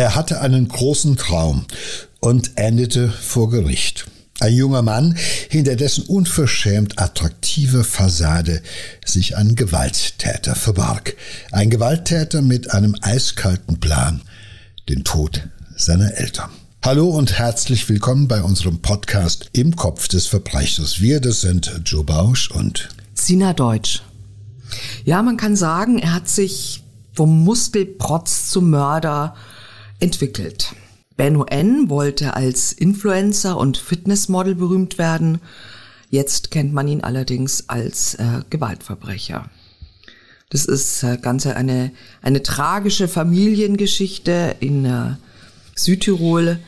Er hatte einen großen Traum und endete vor Gericht. Ein junger Mann, hinter dessen unverschämt attraktive Fassade sich ein Gewalttäter verbarg. Ein Gewalttäter mit einem eiskalten Plan, den Tod seiner Eltern. Hallo und herzlich willkommen bei unserem Podcast Im Kopf des Verbrechers. Wir, das sind Joe Bausch und Sina Deutsch. Ja, man kann sagen, er hat sich vom Muskelprotz zum Mörder entwickelt. Benno N. wollte als Influencer und Fitnessmodel berühmt werden. Jetzt kennt man ihn allerdings als äh, Gewaltverbrecher. Das ist äh, Ganze eine, eine tragische Familiengeschichte in äh, Südtirol,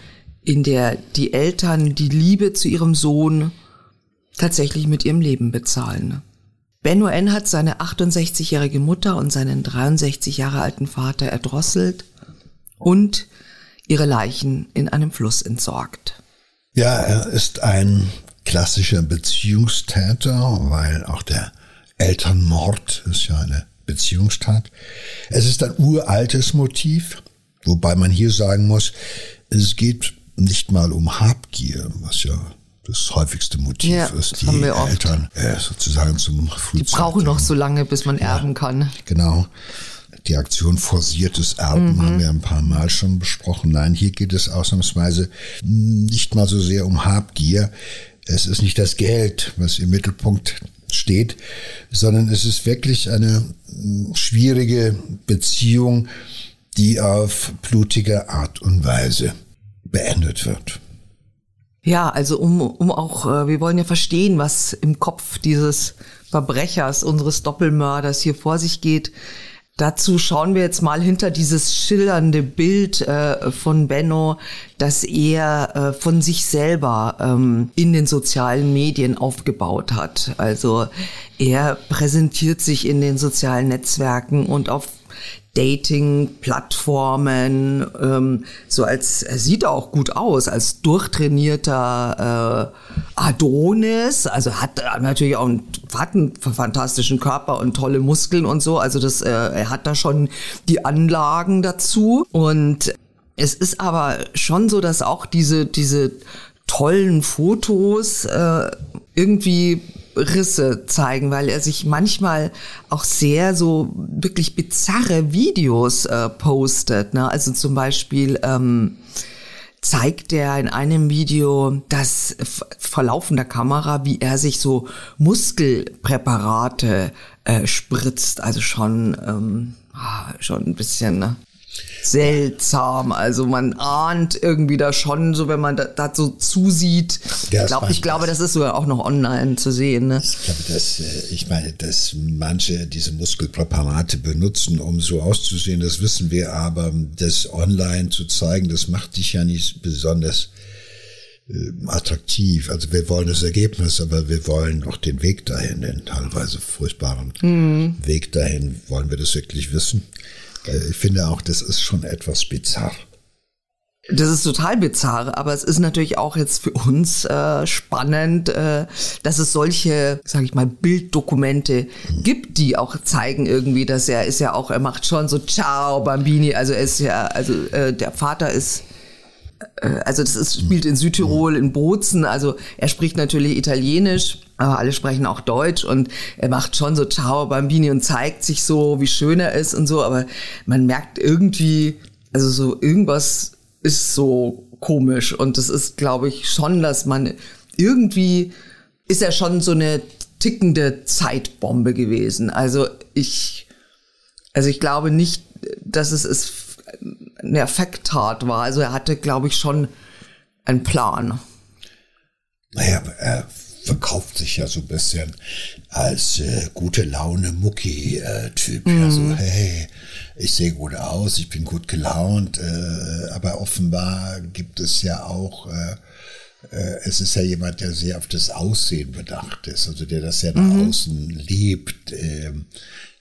in der die Eltern die Liebe zu ihrem Sohn tatsächlich mit ihrem Leben bezahlen. Benno N. hat seine 68-jährige Mutter und seinen 63 Jahre alten Vater erdrosselt und ihre Leichen in einem Fluss entsorgt. Ja, er ist ein klassischer Beziehungstäter, weil auch der Elternmord ist ja eine Beziehungstat. Es ist ein uraltes Motiv, wobei man hier sagen muss, es geht nicht mal um Habgier, was ja das häufigste Motiv ja, ist, die Eltern äh, sozusagen zum Frühzeit. Die brauchen noch so lange, bis man erben ja, kann. Genau die Aktion forciertes Erben mhm. haben wir ein paar Mal schon besprochen. Nein, hier geht es ausnahmsweise nicht mal so sehr um Habgier. Es ist nicht das Geld, was im Mittelpunkt steht, sondern es ist wirklich eine schwierige Beziehung, die auf blutige Art und Weise beendet wird. Ja, also um, um auch, äh, wir wollen ja verstehen, was im Kopf dieses Verbrechers, unseres Doppelmörders hier vor sich geht. Dazu schauen wir jetzt mal hinter dieses schillernde Bild äh, von Benno, das er äh, von sich selber ähm, in den sozialen Medien aufgebaut hat. Also er präsentiert sich in den sozialen Netzwerken und auf Dating-Plattformen, ähm, so als, er sieht auch gut aus, als durchtrainierter äh, Adonis, also hat natürlich auch einen, hat einen fantastischen Körper und tolle Muskeln und so, also das, äh, er hat da schon die Anlagen dazu. Und es ist aber schon so, dass auch diese, diese tollen Fotos äh, irgendwie Risse zeigen, weil er sich manchmal auch sehr so wirklich bizarre Videos äh, postet. Ne? Also zum Beispiel ähm, zeigt er in einem Video das vor laufender Kamera, wie er sich so Muskelpräparate äh, spritzt. Also schon, ähm, ah, schon ein bisschen ne? Seltsam. Also man ahnt irgendwie da schon, so wenn man da, da so zusieht. Ja, ich, glaub, ich glaube, das ist sogar auch noch online zu sehen. Ne? Ich glaube, dass äh, ich meine, dass manche diese Muskelpräparate benutzen, um so auszusehen, das wissen wir, aber das online zu zeigen, das macht dich ja nicht besonders äh, attraktiv. Also wir wollen das Ergebnis, aber wir wollen auch den Weg dahin, den teilweise furchtbaren mhm. Weg dahin. Wollen wir das wirklich wissen? Äh, ich finde auch, das ist schon etwas bizarr. Das ist total bizarr, aber es ist natürlich auch jetzt für uns äh, spannend, äh, dass es solche, sage ich mal, Bilddokumente mhm. gibt, die auch zeigen irgendwie, dass er ist ja auch, er macht schon so Ciao Bambini, also er ist ja, also äh, der Vater ist äh, also das ist, spielt in Südtirol, in Bozen, also er spricht natürlich Italienisch, aber alle sprechen auch Deutsch und er macht schon so Ciao Bambini und zeigt sich so, wie schön er ist und so, aber man merkt irgendwie, also so irgendwas ist so komisch und das ist, glaube ich, schon, dass man irgendwie ist er schon so eine tickende Zeitbombe gewesen. Also ich, also ich glaube nicht, dass es ist eine Effekttat war. Also er hatte, glaube ich, schon einen Plan. Naja, er verkauft sich ja so ein bisschen als äh, gute Laune Mucki-Typ. Mhm. Ja, so, hey, ich sehe gut aus, ich bin gut gelaunt, äh, aber offenbar gibt es ja auch äh, äh es ist ja jemand, der sehr auf das Aussehen bedacht ist, also der das ja nach mhm. außen liebt. Ähm,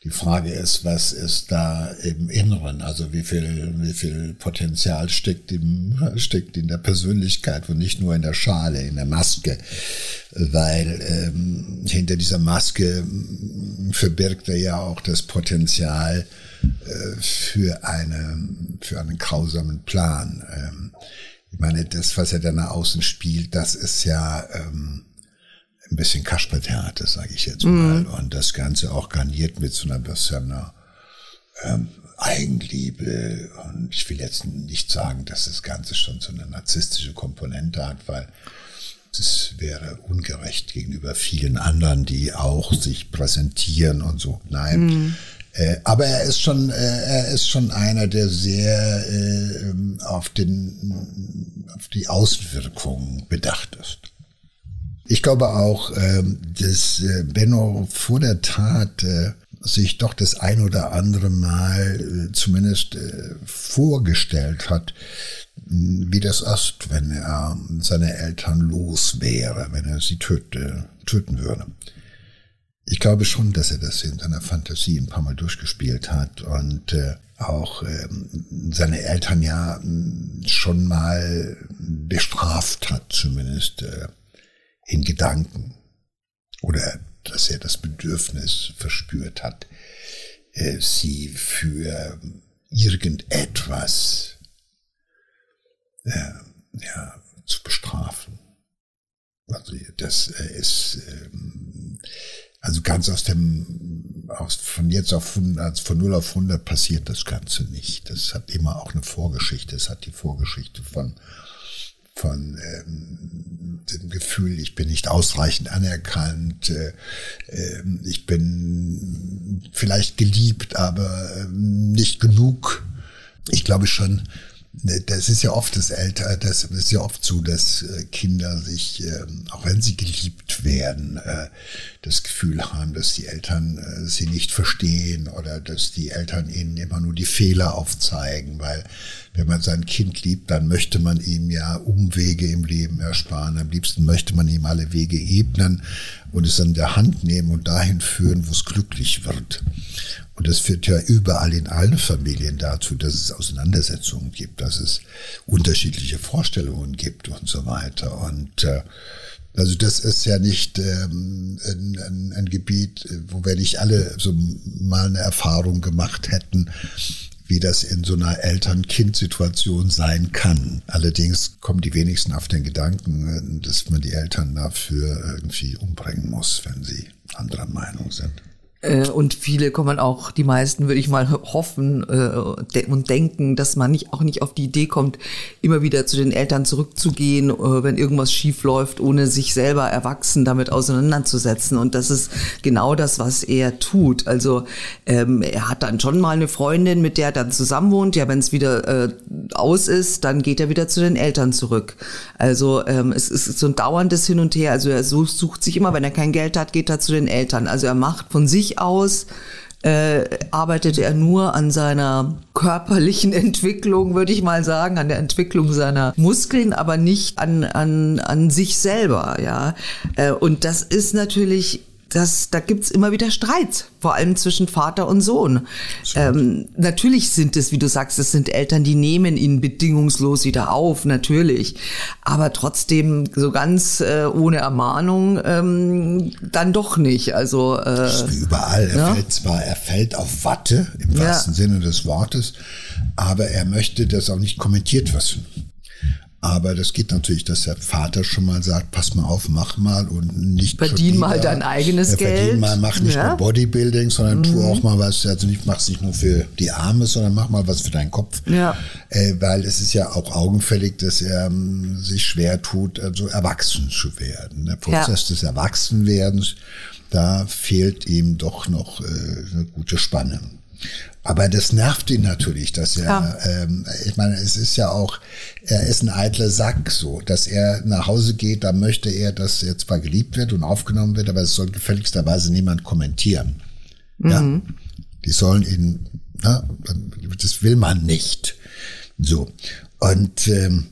die Frage ist, was ist da im Inneren? Also wie viel, wie viel Potenzial steckt, im, steckt in der Persönlichkeit und nicht nur in der Schale, in der Maske? Weil ähm, hinter dieser Maske verbirgt er ja auch das Potenzial, äh, für eine für einen grausamen Plan. Ähm, ich meine, das, was er dann nach außen spielt, das ist ja ähm, ein bisschen Kaspertheater, sage ich jetzt mal. Mhm. Und das Ganze auch garniert mit so einer bisschen ähm, Eigenliebe. Und ich will jetzt nicht sagen, dass das Ganze schon so eine narzisstische Komponente hat, weil es wäre ungerecht gegenüber vielen anderen, die auch sich präsentieren und so. Nein. Mhm. Äh, aber er ist schon, äh, er ist schon einer, der sehr äh, auf den, auf die Außenwirkung bedacht ist. Ich glaube auch, ähm, dass äh, Benno vor der Tat äh, sich doch das ein oder andere Mal äh, zumindest vorgestellt hat, wie das ist, wenn er seine Eltern los wäre, wenn er sie töte, töten würde. Ich glaube schon, dass er das in seiner Fantasie ein paar Mal durchgespielt hat und auch ähm, seine Eltern ja schon mal bestraft hat, zumindest in Gedanken. Oder dass er das Bedürfnis verspürt hat, äh, sie für irgendetwas äh, ja, zu bestrafen. Also das äh, ist ähm, also ganz aus dem aus, von jetzt auf 100, von 0 auf 100 passiert das Ganze nicht. Das hat immer auch eine Vorgeschichte. Es hat die Vorgeschichte von von ähm, dem Gefühl, ich bin nicht ausreichend anerkannt, äh, äh, ich bin vielleicht geliebt, aber äh, nicht genug. Ich glaube schon, das ist ja oft das Älter, das ist ja oft so, dass äh, Kinder sich, ähm, auch wenn sie geliebt werden, äh, das Gefühl haben, dass die Eltern äh, sie nicht verstehen oder dass die Eltern ihnen immer nur die Fehler aufzeigen, weil wenn man sein Kind liebt, dann möchte man ihm ja Umwege im Leben ersparen. Am liebsten möchte man ihm alle Wege ebnen und es an der Hand nehmen und dahin führen, wo es glücklich wird. Und das führt ja überall in allen Familien dazu, dass es Auseinandersetzungen gibt, dass es unterschiedliche Vorstellungen gibt und so weiter. Und äh, also das ist ja nicht ähm, ein, ein, ein Gebiet, wo wir nicht alle so mal eine Erfahrung gemacht hätten, wie das in so einer Eltern-Kind-Situation sein kann. Allerdings kommen die wenigsten auf den Gedanken, dass man die Eltern dafür irgendwie umbringen muss, wenn sie anderer Meinung sind. Äh, und viele kommen auch, die meisten würde ich mal hoffen äh, und denken, dass man nicht auch nicht auf die Idee kommt, immer wieder zu den Eltern zurückzugehen, äh, wenn irgendwas schief läuft, ohne sich selber erwachsen damit auseinanderzusetzen. Und das ist genau das, was er tut. Also ähm, er hat dann schon mal eine Freundin, mit der er dann zusammen wohnt. Ja, wenn es wieder äh, aus ist, dann geht er wieder zu den Eltern zurück. Also ähm, es ist so ein dauerndes Hin und Her. Also er sucht sich immer, wenn er kein Geld hat, geht er zu den Eltern. Also er macht von sich aus äh, arbeitet er nur an seiner körperlichen Entwicklung, würde ich mal sagen, an der Entwicklung seiner Muskeln, aber nicht an, an, an sich selber, ja. Äh, und das ist natürlich das, da gibt's immer wieder Streits, vor allem zwischen Vater und Sohn. Ähm, natürlich sind es, wie du sagst, es sind Eltern, die nehmen ihn bedingungslos wieder auf, natürlich. Aber trotzdem so ganz äh, ohne Ermahnung ähm, dann doch nicht. Also äh, das ist wie überall. Er ja? fällt zwar, er fällt auf Watte im wahrsten ja. Sinne des Wortes, aber er möchte das auch nicht kommentiert wissen. Aber das geht natürlich, dass der Vater schon mal sagt, pass mal auf, mach mal und nicht Verdien mal dein eigenes Geld. Verdien mal, mach nicht ja. nur Bodybuilding, sondern mhm. tu auch mal was, also nicht, mach's nicht nur für die Arme, sondern mach mal was für deinen Kopf. Ja. Äh, weil es ist ja auch augenfällig, dass er ähm, sich schwer tut, also erwachsen zu werden. Der Prozess ja. des Erwachsenwerdens, da fehlt ihm doch noch äh, eine gute Spanne. Aber das nervt ihn natürlich, dass er, ja. ähm, ich meine, es ist ja auch, er ist ein eitler Sack, so, dass er nach Hause geht, da möchte er, dass er zwar geliebt wird und aufgenommen wird, aber es soll gefälligsterweise niemand kommentieren. Mhm. Ja, die sollen ihn, ja, das will man nicht. So und ähm,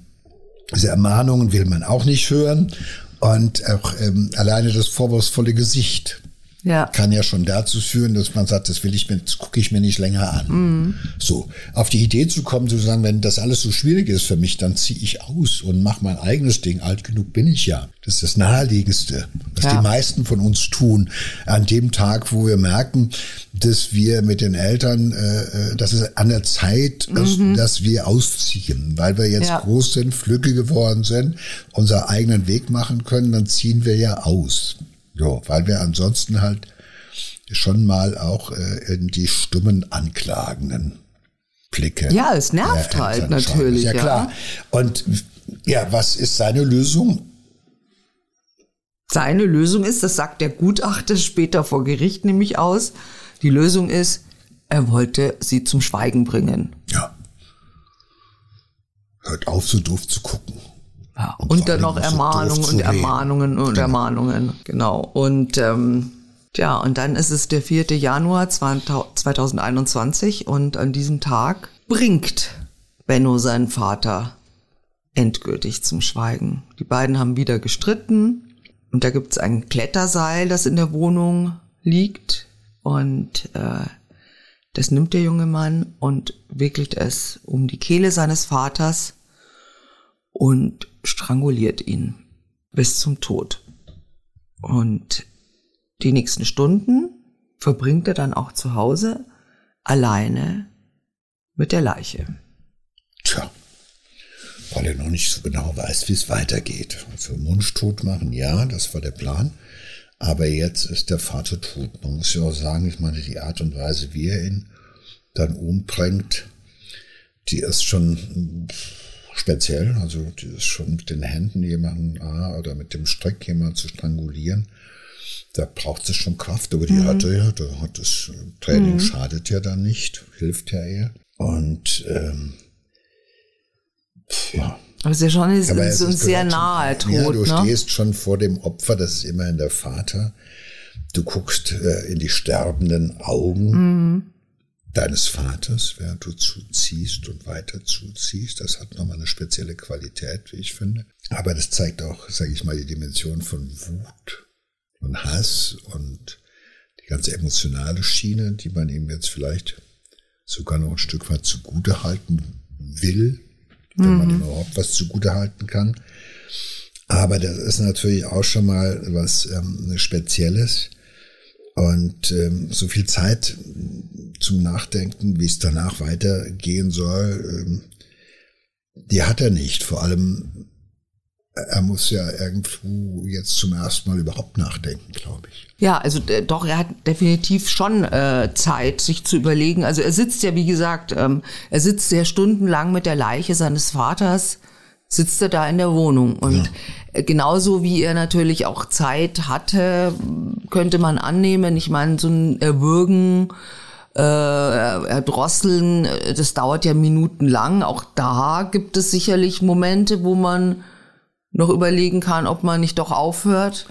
diese Ermahnungen will man auch nicht hören und auch ähm, alleine das vorwurfsvolle Gesicht Ja. kann ja schon dazu führen, dass man sagt, das will ich mir, das gucke ich mir nicht länger an. Mhm. So, auf die Idee zu kommen, zu sagen, wenn das alles so schwierig ist für mich, dann ziehe ich aus und mache mein eigenes Ding. Alt genug bin ich ja. Das ist das Naheliegendste, was Ja. die meisten von uns tun. An dem Tag, wo wir merken, dass wir mit den Eltern, äh, äh, dass es an der Zeit ist, dass wir ausziehen, weil wir jetzt Mhm. Ja. groß sind, flügge geworden sind, unseren eigenen Weg machen können, dann ziehen wir ja aus. So, weil wir ansonsten halt schon mal auch äh, in die stummen Anklagenden Blicke. Ja, es nervt der halt natürlich, Ja, ja. klar. Und ja, was ist seine Lösung? Seine Lösung ist, das sagt der Gutachter später vor Gericht nämlich aus, die Lösung ist, er wollte sie zum Schweigen bringen. Ja. Hört auf, so doof zu gucken. Ja, Und und, dann noch so Ermahnungen und. Ermahnungen und Ermahnungen. Genau. Und ähm, ja, und dann ist es der 4. Januar 2021 und an diesem Tag bringt Benno seinen Vater endgültig zum Schweigen. Die beiden haben wieder gestritten und da gibt's ein Kletterseil, das in der Wohnung liegt und äh, das nimmt der junge Mann und wickelt es um die Kehle seines Vaters und stranguliert ihn bis zum Tod. Und die nächsten Stunden verbringt er dann auch zu Hause alleine mit der Leiche. Tja, weil er noch nicht so genau weiß, wie es weitergeht. Also Mundtot machen, ja, das war der Plan. Aber jetzt ist der Vater tot. Man muss ja auch sagen, ich meine, die Art und Weise, wie er ihn dann umbringt, die ist schon speziell. Also die ist schon mit den Händen jemanden ah, oder mit dem Strick jemanden zu strangulieren. Da braucht es schon Kraft, aber die hat er ja. Da hat das Training schadet ja dann nicht, hilft ja eher. Und ähm, ja, Aber es ist ja schon ein, aber ist sehr gehört zum- nahe Tod. Ja, du ne? stehst schon vor dem Opfer, das ist immerhin der Vater. Du guckst äh, in die sterbenden Augen Mhm. Deines Vaters, während du zuziehst und weiter zuziehst. Das hat nochmal eine spezielle Qualität, wie ich finde. Aber das zeigt auch, sage ich mal, die Dimension von Wut und Hass und die ganze emotionale Schiene, die man ihm jetzt vielleicht sogar noch ein Stück weit zugute halten will, wenn man ihm überhaupt was zugute halten kann. Aber das ist natürlich auch schon mal was ähm, Spezielles. Und ähm, so viel Zeit zum Nachdenken, wie es danach weitergehen soll, ähm, die hat er nicht. Vor allem, er muss ja irgendwo jetzt zum ersten Mal überhaupt nachdenken, glaube ich. Ja, also äh, doch, er hat definitiv schon äh, Zeit, sich zu überlegen. Also er sitzt ja, wie gesagt, ähm, er sitzt sehr stundenlang mit der Leiche seines Vaters, sitzt er da in der Wohnung. Und äh, genauso wie er natürlich auch Zeit hatte, könnte man annehmen, ich meine, so ein Erwürgen, äh, Erdrosseln, äh, das dauert ja minutenlang. Auch da gibt es sicherlich Momente, wo man noch überlegen kann, ob man nicht doch aufhört.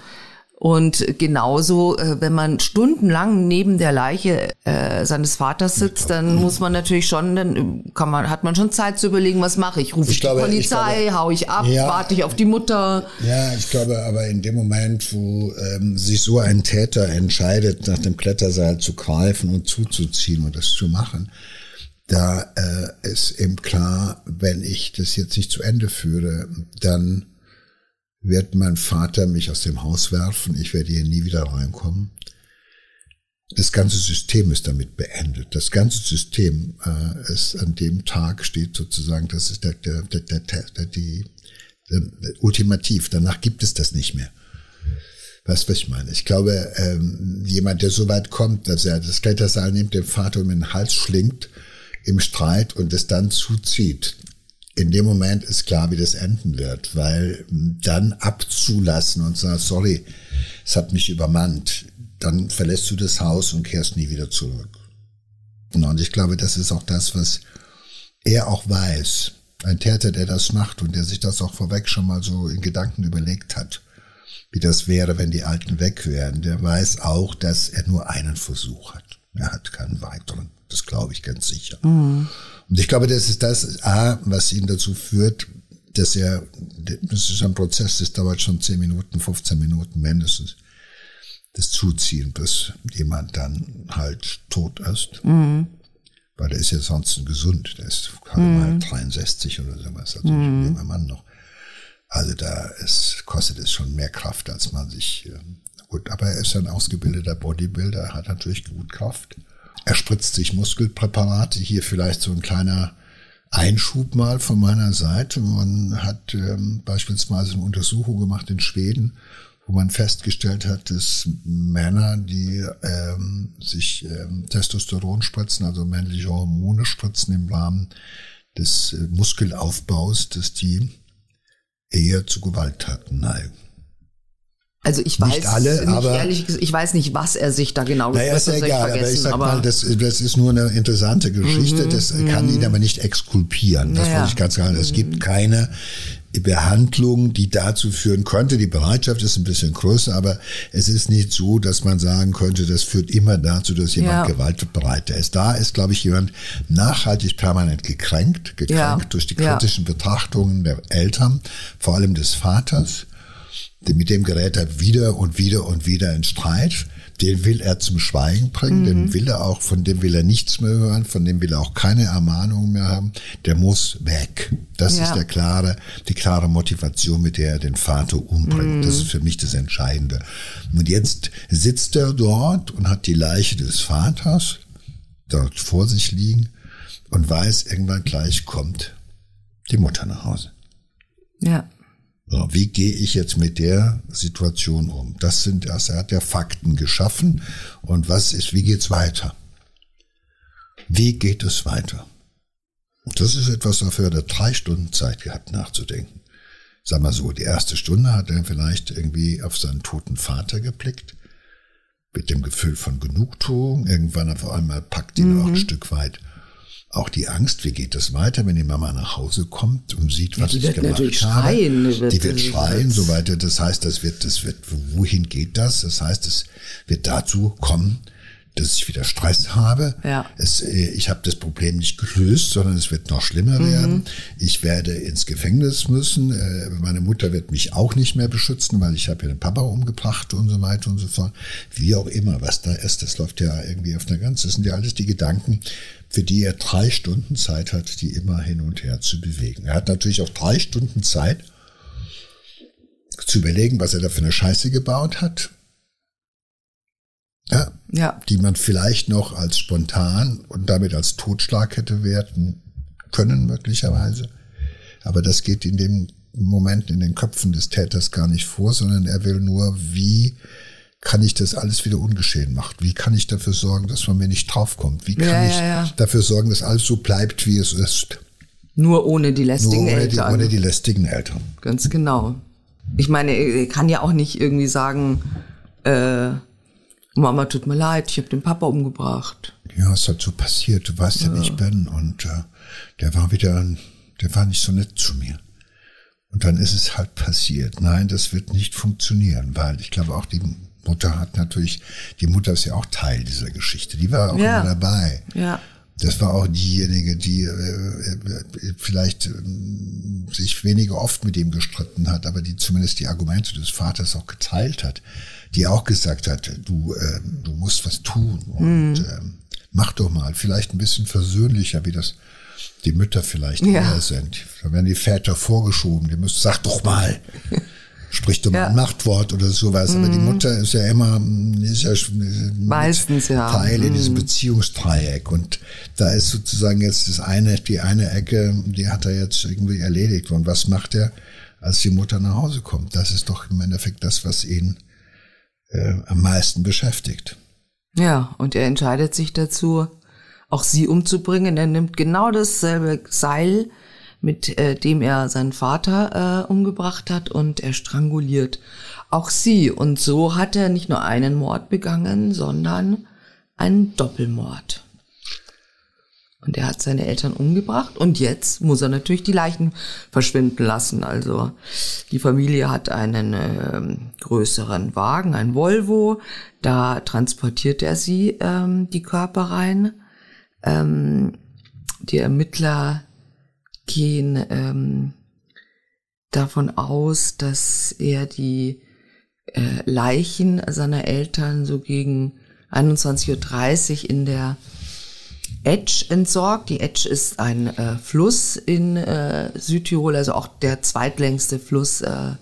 Und genauso, äh, wenn man stundenlang neben der Leiche äh, seines Vaters sitzt, dann muss man natürlich schon, dann kann man, hat man schon Zeit zu überlegen, was mache ich? Rufe ich, Ich glaube- die ich Polizei, glaube- hau ich ab, Ja. warte ich auf die Mutter? Ja, ich glaube aber in dem Moment, wo ähm, sich so ein Täter entscheidet, nach dem Kletterseil zu greifen und zuzuziehen und das zu machen, da äh, ist eben klar, wenn ich das jetzt nicht zu Ende führe, dann wird mein Vater mich aus dem Haus werfen, ich werde hier nie wieder reinkommen. Das ganze System ist damit beendet. Das ganze System äh, ist an dem Tag steht sozusagen, das ist der, der, der, der, der die äh, ultimativ. Danach gibt es das nicht mehr. Weißt du, was ich meine? Ich glaube, ähm, jemand, der so weit kommt, dass er das Kletterseil nimmt, dem Vater um den Hals schlingt im Streit und es dann zuzieht, in dem Moment ist klar, wie das enden wird, weil dann abzulassen und sagen, sorry, es hat mich übermannt, dann verlässt du das Haus und kehrst nie wieder zurück. Und ich glaube, das ist auch das, was er auch weiß. Ein Täter, der das macht und der sich das auch vorweg schon mal so in Gedanken überlegt hat, wie das wäre, wenn die Alten weg wären, der weiß auch, dass er nur einen Versuch hat. Er hat keinen weiteren. Das glaube ich ganz sicher. Und ich glaube, das ist das, A, was ihn dazu führt, dass er, das ist ein Prozess, das dauert schon 10 Minuten, 15 Minuten mindestens, das Zuziehen, bis jemand dann halt tot ist. Mhm. Weil der ist ja sonst gesund. Der ist gerade mhm. mal 63 oder sowas, also mhm. ein junger Mann noch. Also da ist, kostet es schon mehr Kraft, als man sich, ähm, gut, aber er ist ein ausgebildeter Bodybuilder, er hat natürlich gut Kraft. Er spritzt sich Muskelpräparate, hier vielleicht so ein kleiner Einschub mal von meiner Seite. Man hat ähm, beispielsweise eine Untersuchung gemacht in Schweden, wo man festgestellt hat, dass Männer, die ähm, sich ähm, Testosteron spritzen, also männliche Hormone spritzen im Rahmen des äh, Muskelaufbaus, dass die eher zu Gewalttaten neigen. Also ich weiß nicht alle, nicht, aber ehrlich ich weiß nicht, was er sich da genau naja, ist ja egal, aber ich sag aber mal, das, das ist nur eine interessante Geschichte, mhm, das kann ihn aber nicht exkulpieren. Das naja. wollte ich ganz klar. Es gibt mhm. keine Behandlung, die dazu führen könnte. Die Bereitschaft ist ein bisschen größer, aber es ist nicht so, dass man sagen könnte, das führt immer dazu, dass jemand ja. gewaltbereiter ist. Da ist, glaube ich, jemand nachhaltig permanent gekränkt, gekränkt ja. durch die kritischen ja. Betrachtungen der Eltern, vor allem des Vaters mit dem gerät er wieder und wieder und wieder in Streit. Den will er zum Schweigen bringen, mhm. den will er auch, von dem will er nichts mehr hören, von dem will er auch keine Ermahnungen mehr haben. Der muss weg. Das ja. ist der klare, die klare Motivation, mit der er den Vater umbringt. Mhm. Das ist für mich das Entscheidende. Und jetzt sitzt er dort und hat die Leiche des Vaters dort vor sich liegen und weiß, irgendwann gleich kommt die Mutter nach Hause. Ja. So, wie gehe ich jetzt mit der Situation um? Das sind, das, er hat ja Fakten geschaffen. Und was ist, wie geht's weiter? Wie geht es weiter? Und das ist etwas, dafür hat er drei Stunden Zeit gehabt, nachzudenken. Sag mal so, die erste Stunde hat er vielleicht irgendwie auf seinen toten Vater geblickt. Mit dem Gefühl von Genugtuung. Irgendwann auf einmal packt ihn mhm. auch ein Stück weit auch die Angst, wie geht es weiter, wenn die Mama nach Hause kommt und sieht, was ja, ich gemacht habe. Schreien, die wird, die wird schreien, so weiter. Das heißt, das wird, das wird, wohin geht das? Das heißt, es wird dazu kommen, dass ich wieder Stress habe. Ja. Es, äh, ich habe das Problem nicht gelöst, sondern es wird noch schlimmer mhm. werden. Ich werde ins Gefängnis müssen. Äh, meine Mutter wird mich auch nicht mehr beschützen, weil ich habe ja den Papa umgebracht und so weiter und so fort. Wie auch immer, was da ist, das läuft ja irgendwie auf der ganzen. Das sind ja alles die Gedanken, für die er drei Stunden Zeit hat, die immer hin und her zu bewegen. Er hat natürlich auch drei Stunden Zeit zu überlegen, was er da für eine Scheiße gebaut hat. Ja, ja. Die man vielleicht noch als spontan und damit als Totschlag hätte werten können, möglicherweise. Aber das geht in dem Moment in den Köpfen des Täters gar nicht vor, sondern er will nur, wie kann ich das alles wieder ungeschehen machen? Wie kann ich dafür sorgen, dass man mir nicht draufkommt? Wie kann ja, ich ja. dafür sorgen, dass alles so bleibt, wie es ist? Nur ohne die lästigen Nur ohne Eltern. Die, ohne die lästigen Eltern. Ganz genau. Ich meine, er kann ja auch nicht irgendwie sagen, äh, Mama, tut mir leid, ich habe den Papa umgebracht. Ja, es hat so passiert. Du weißt ja, wie ich bin. Und äh, der war wieder, der war nicht so nett zu mir. Und dann ist es halt passiert. Nein, das wird nicht funktionieren, weil ich glaube auch die Mutter hat natürlich, die Mutter ist ja auch Teil dieser Geschichte. Die war auch ja. immer dabei. Ja. Das war auch diejenige, die äh, äh, vielleicht äh, sich weniger oft mit ihm gestritten hat, aber die zumindest die Argumente des Vaters auch geteilt hat, die auch gesagt hat, du, äh, du musst was tun und mhm. äh, mach doch mal, vielleicht ein bisschen versöhnlicher, wie das die Mütter vielleicht ja. eher sind. Da werden die Väter vorgeschoben, die müssen, sag doch mal. spricht um ja. ein Machtwort oder sowas. Mhm. Aber die mhm. Mutter ist ja immer ist ja meistens ja Teil in diesem mhm. Beziehungsdreieck. Und da ist sozusagen jetzt das eine, die eine Ecke, die hat er jetzt irgendwie erledigt. Und was macht er, als die Mutter nach Hause kommt? Das ist doch im Endeffekt das, was ihn äh, am meisten beschäftigt. Ja, und er entscheidet sich dazu, auch sie umzubringen. Er nimmt genau dasselbe Seil, mit äh, dem er seinen Vater äh, umgebracht hat und er stranguliert auch sie. Und so hat er nicht nur einen Mord begangen, sondern einen Doppelmord. Und er hat seine Eltern umgebracht und jetzt muss er natürlich die Leichen verschwinden lassen. Also die Familie hat einen äh, größeren Wagen, ein Volvo. Da transportiert er sie ähm, die Körper rein. Ähm, die Ermittler gehen ähm, davon aus, dass er die äh, Leichen seiner Eltern so gegen 21.30 Uhr in der Etsch entsorgt. Die Etsch ist ein äh, Fluss in äh, Südtirol, also auch der zweitlängste Fluss äh,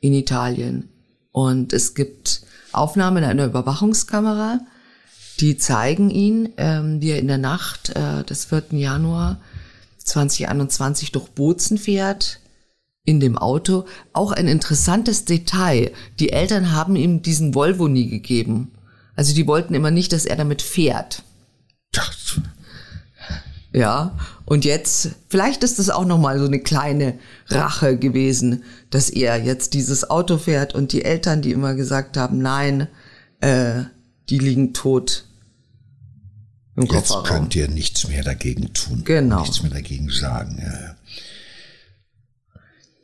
in Italien. Und es gibt Aufnahmen in einer Überwachungskamera, die zeigen ihn, ähm, wie er in der Nacht äh, des 4. Januar 2021 durch Bozen fährt, in dem Auto. Auch ein interessantes Detail. Die Eltern haben ihm diesen Volvo nie gegeben. Also die wollten immer nicht, dass er damit fährt. Ja, und jetzt, vielleicht ist es auch nochmal so eine kleine Rache gewesen, dass er jetzt dieses Auto fährt und die Eltern, die immer gesagt haben, nein, äh, die liegen tot im jetzt Kofferraum. Jetzt könnt ihr nichts mehr dagegen tun. Genau. Nichts mehr dagegen sagen. Ja.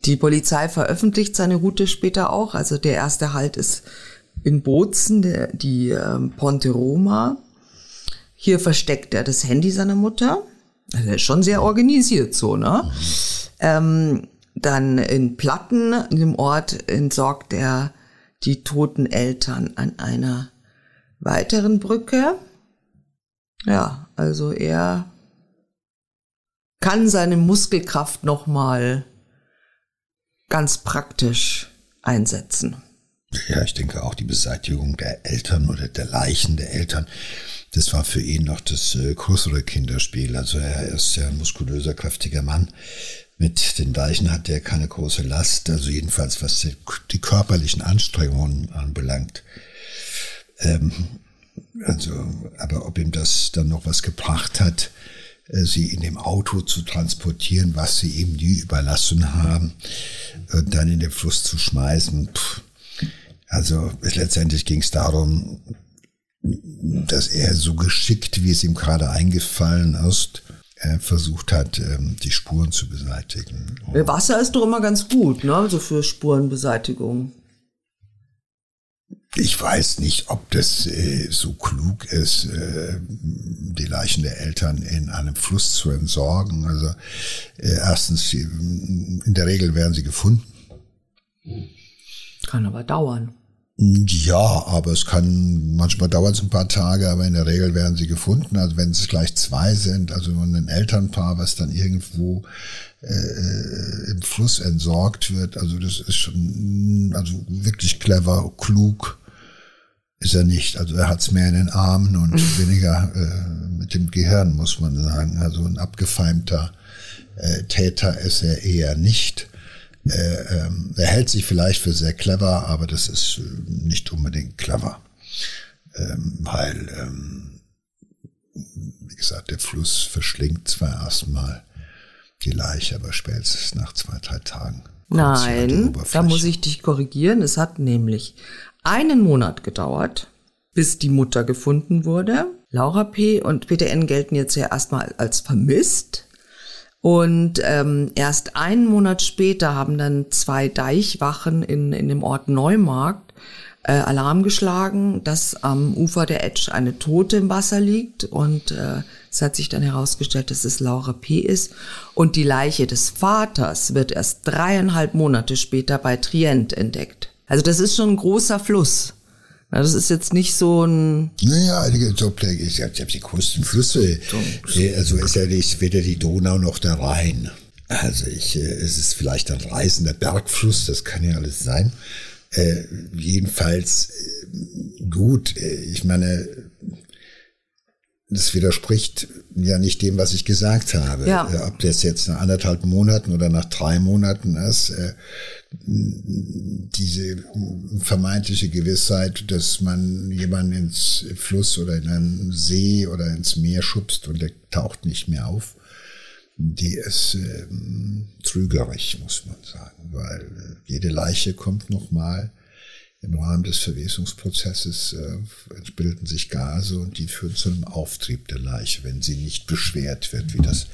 Die Polizei veröffentlicht seine Route später auch. Also der erste Halt ist in Bozen, der, die ähm, Ponte Roma. Hier versteckt er das Handy seiner Mutter. Also er ist schon sehr organisiert so, ne? Mhm. Ähm, dann in Platten, in dem Ort, entsorgt er die toten Eltern an einer weiteren Brücke. Ja, also er kann seine Muskelkraft nochmal ganz praktisch einsetzen. Ja, ich denke auch die Beseitigung der Eltern oder der Leichen der Eltern, das war für ihn noch das äh, größere Kinderspiel. Also er ist ja ein muskulöser, kräftiger Mann. Mit den Leichen hat er keine große Last, also jedenfalls was die, die körperlichen Anstrengungen anbelangt. Ähm, also, aber ob ihm das dann noch was gebracht hat, äh, sie in dem Auto zu transportieren, was sie ihm nie überlassen haben, und dann in den Fluss zu schmeißen, pff, also letztendlich ging es darum, dass er so geschickt, wie es ihm gerade eingefallen ist, äh, versucht hat, ähm, die Spuren zu beseitigen. Wasser ist doch immer ganz gut, ne? So für Spurenbeseitigung. Ich weiß nicht, ob das äh, so klug ist, äh, die Leichen der Eltern in einem Fluss zu entsorgen. Also äh, erstens, in der Regel werden sie gefunden. Kann aber dauern. Ja, aber es kann, manchmal dauert es ein paar Tage, aber in der Regel werden sie gefunden. Also wenn es gleich zwei sind, also ein Elternpaar, was dann irgendwo äh, im Fluss entsorgt wird, also das ist schon, also wirklich clever, klug ist er nicht. Also er hat es mehr in den Armen und weniger äh, mit dem Gehirn, muss man sagen. Also ein abgefeimter äh, Täter ist er eher nicht. Äh, ähm, er hält sich vielleicht für sehr clever, aber das ist äh, nicht unbedingt clever. Ähm, weil, ähm, wie gesagt, der Fluss verschlingt zwar erstmal die Leiche, aber spätestens nach zwei, drei Tagen. Nein, da muss ich dich korrigieren. Es hat nämlich einen Monat gedauert, bis die Mutter gefunden wurde. Laura P. und Peter N. gelten jetzt ja erstmal als vermisst. Und ähm, erst einen Monat später haben dann zwei Deichwachen in, in dem Ort Neumarkt äh, Alarm geschlagen, dass am Ufer der Etsch eine Tote im Wasser liegt. Und äh, es hat sich dann herausgestellt, dass es Laura P. ist. Und die Leiche des Vaters wird erst dreieinhalb Monate später bei Trient entdeckt. Also das ist schon ein großer Fluss. Na, das ist jetzt nicht so ein. Naja, so, ich habe die größten Flüsse. Also ist ja nicht weder die Donau noch der Rhein. Also ich, äh, es ist vielleicht ein reißender Bergfluss, das kann ja alles sein. Äh, jedenfalls äh, gut, äh, ich meine, das widerspricht ja nicht dem, was ich gesagt habe. Ja. Äh, ob das jetzt nach anderthalb Monaten oder nach drei Monaten ist, äh, diese vermeintliche Gewissheit, dass man jemanden ins Fluss oder in einen See oder ins Meer schubst und der taucht nicht mehr auf, die ist äh, trügerisch, muss man sagen, weil äh, jede Leiche kommt nochmal im Rahmen des Verwesungsprozesses äh, bilden sich Gase und die führen zu einem Auftrieb der Leiche, wenn sie nicht beschwert wird, wie das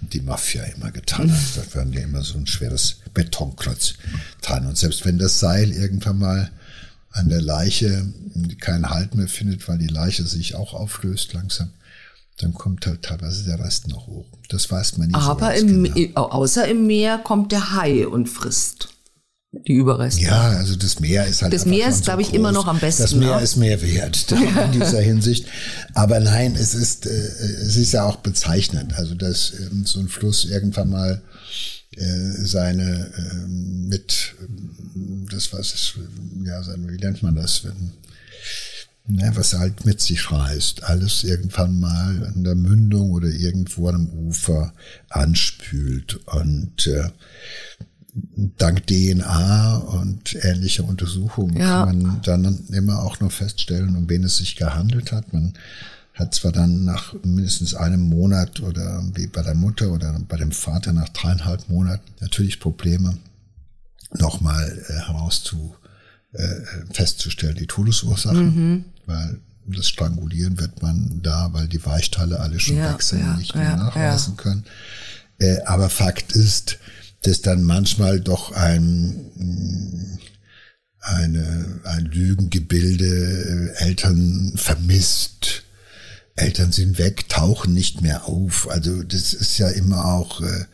die Mafia immer getan hat. Da werden ja immer so ein schweres Betonklotz dran. Und selbst wenn das Seil irgendwann mal an der Leiche keinen Halt mehr findet, weil die Leiche sich auch auflöst langsam, dann kommt halt teilweise der Rest noch hoch. Das weiß man nicht. Aber so im, genau. außer im Meer kommt der Hai und frisst. Die Überreste. Ja, also das Meer ist halt. Das Meer ist, so glaube ich, immer noch am besten. Das Meer auch. ist mehr wert in dieser Hinsicht. Aber nein, es ist, äh, es ist ja auch bezeichnend. Also, dass ähm, so ein Fluss irgendwann mal äh, seine äh, mit das was ist, ja, seine, wie nennt man das, wenn ne, was halt mit sich reißt, alles irgendwann mal an der Mündung oder irgendwo am Ufer anspült und äh, dank DNA und ähnlicher Untersuchungen ja. kann man dann immer auch noch feststellen, um wen es sich gehandelt hat. Man hat zwar dann nach mindestens einem Monat oder wie bei der Mutter oder bei dem Vater nach dreieinhalb Monaten natürlich Probleme, nochmal äh, herauszu äh, festzustellen, die Todesursache, mhm. weil das Strangulieren wird man da, weil die Weichteile alle schon ja, weg sind, ja, nicht mehr ja, nachweisen können. Äh, aber Fakt ist, dass dann manchmal doch ein, eine, ein Lügengebilde äh, Eltern vermisst, Eltern sind weg, tauchen nicht mehr auf. Also das ist ja immer auch äh,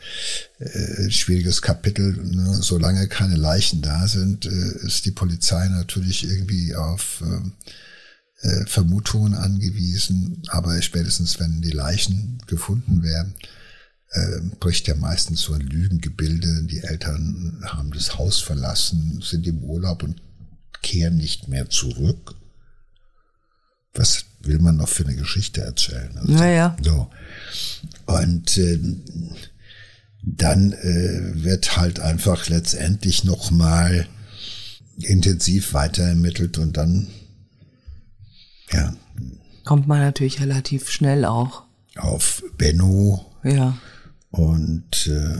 äh, schwieriges Kapitel. Ne? Solange keine Leichen da sind, äh, ist die Polizei natürlich irgendwie auf äh, äh, Vermutungen angewiesen. Aber spätestens, wenn die Leichen gefunden werden, äh, bricht ja meistens so ein Lügengebilde. Die Eltern haben das Haus verlassen, sind im Urlaub und kehren nicht mehr zurück. Was will man noch für eine Geschichte erzählen? Also, naja. So. Und äh, dann äh, wird halt einfach letztendlich nochmal intensiv weiterermittelt und dann, ja. Kommt man natürlich relativ schnell auch. Auf Benno. Ja. Und, äh,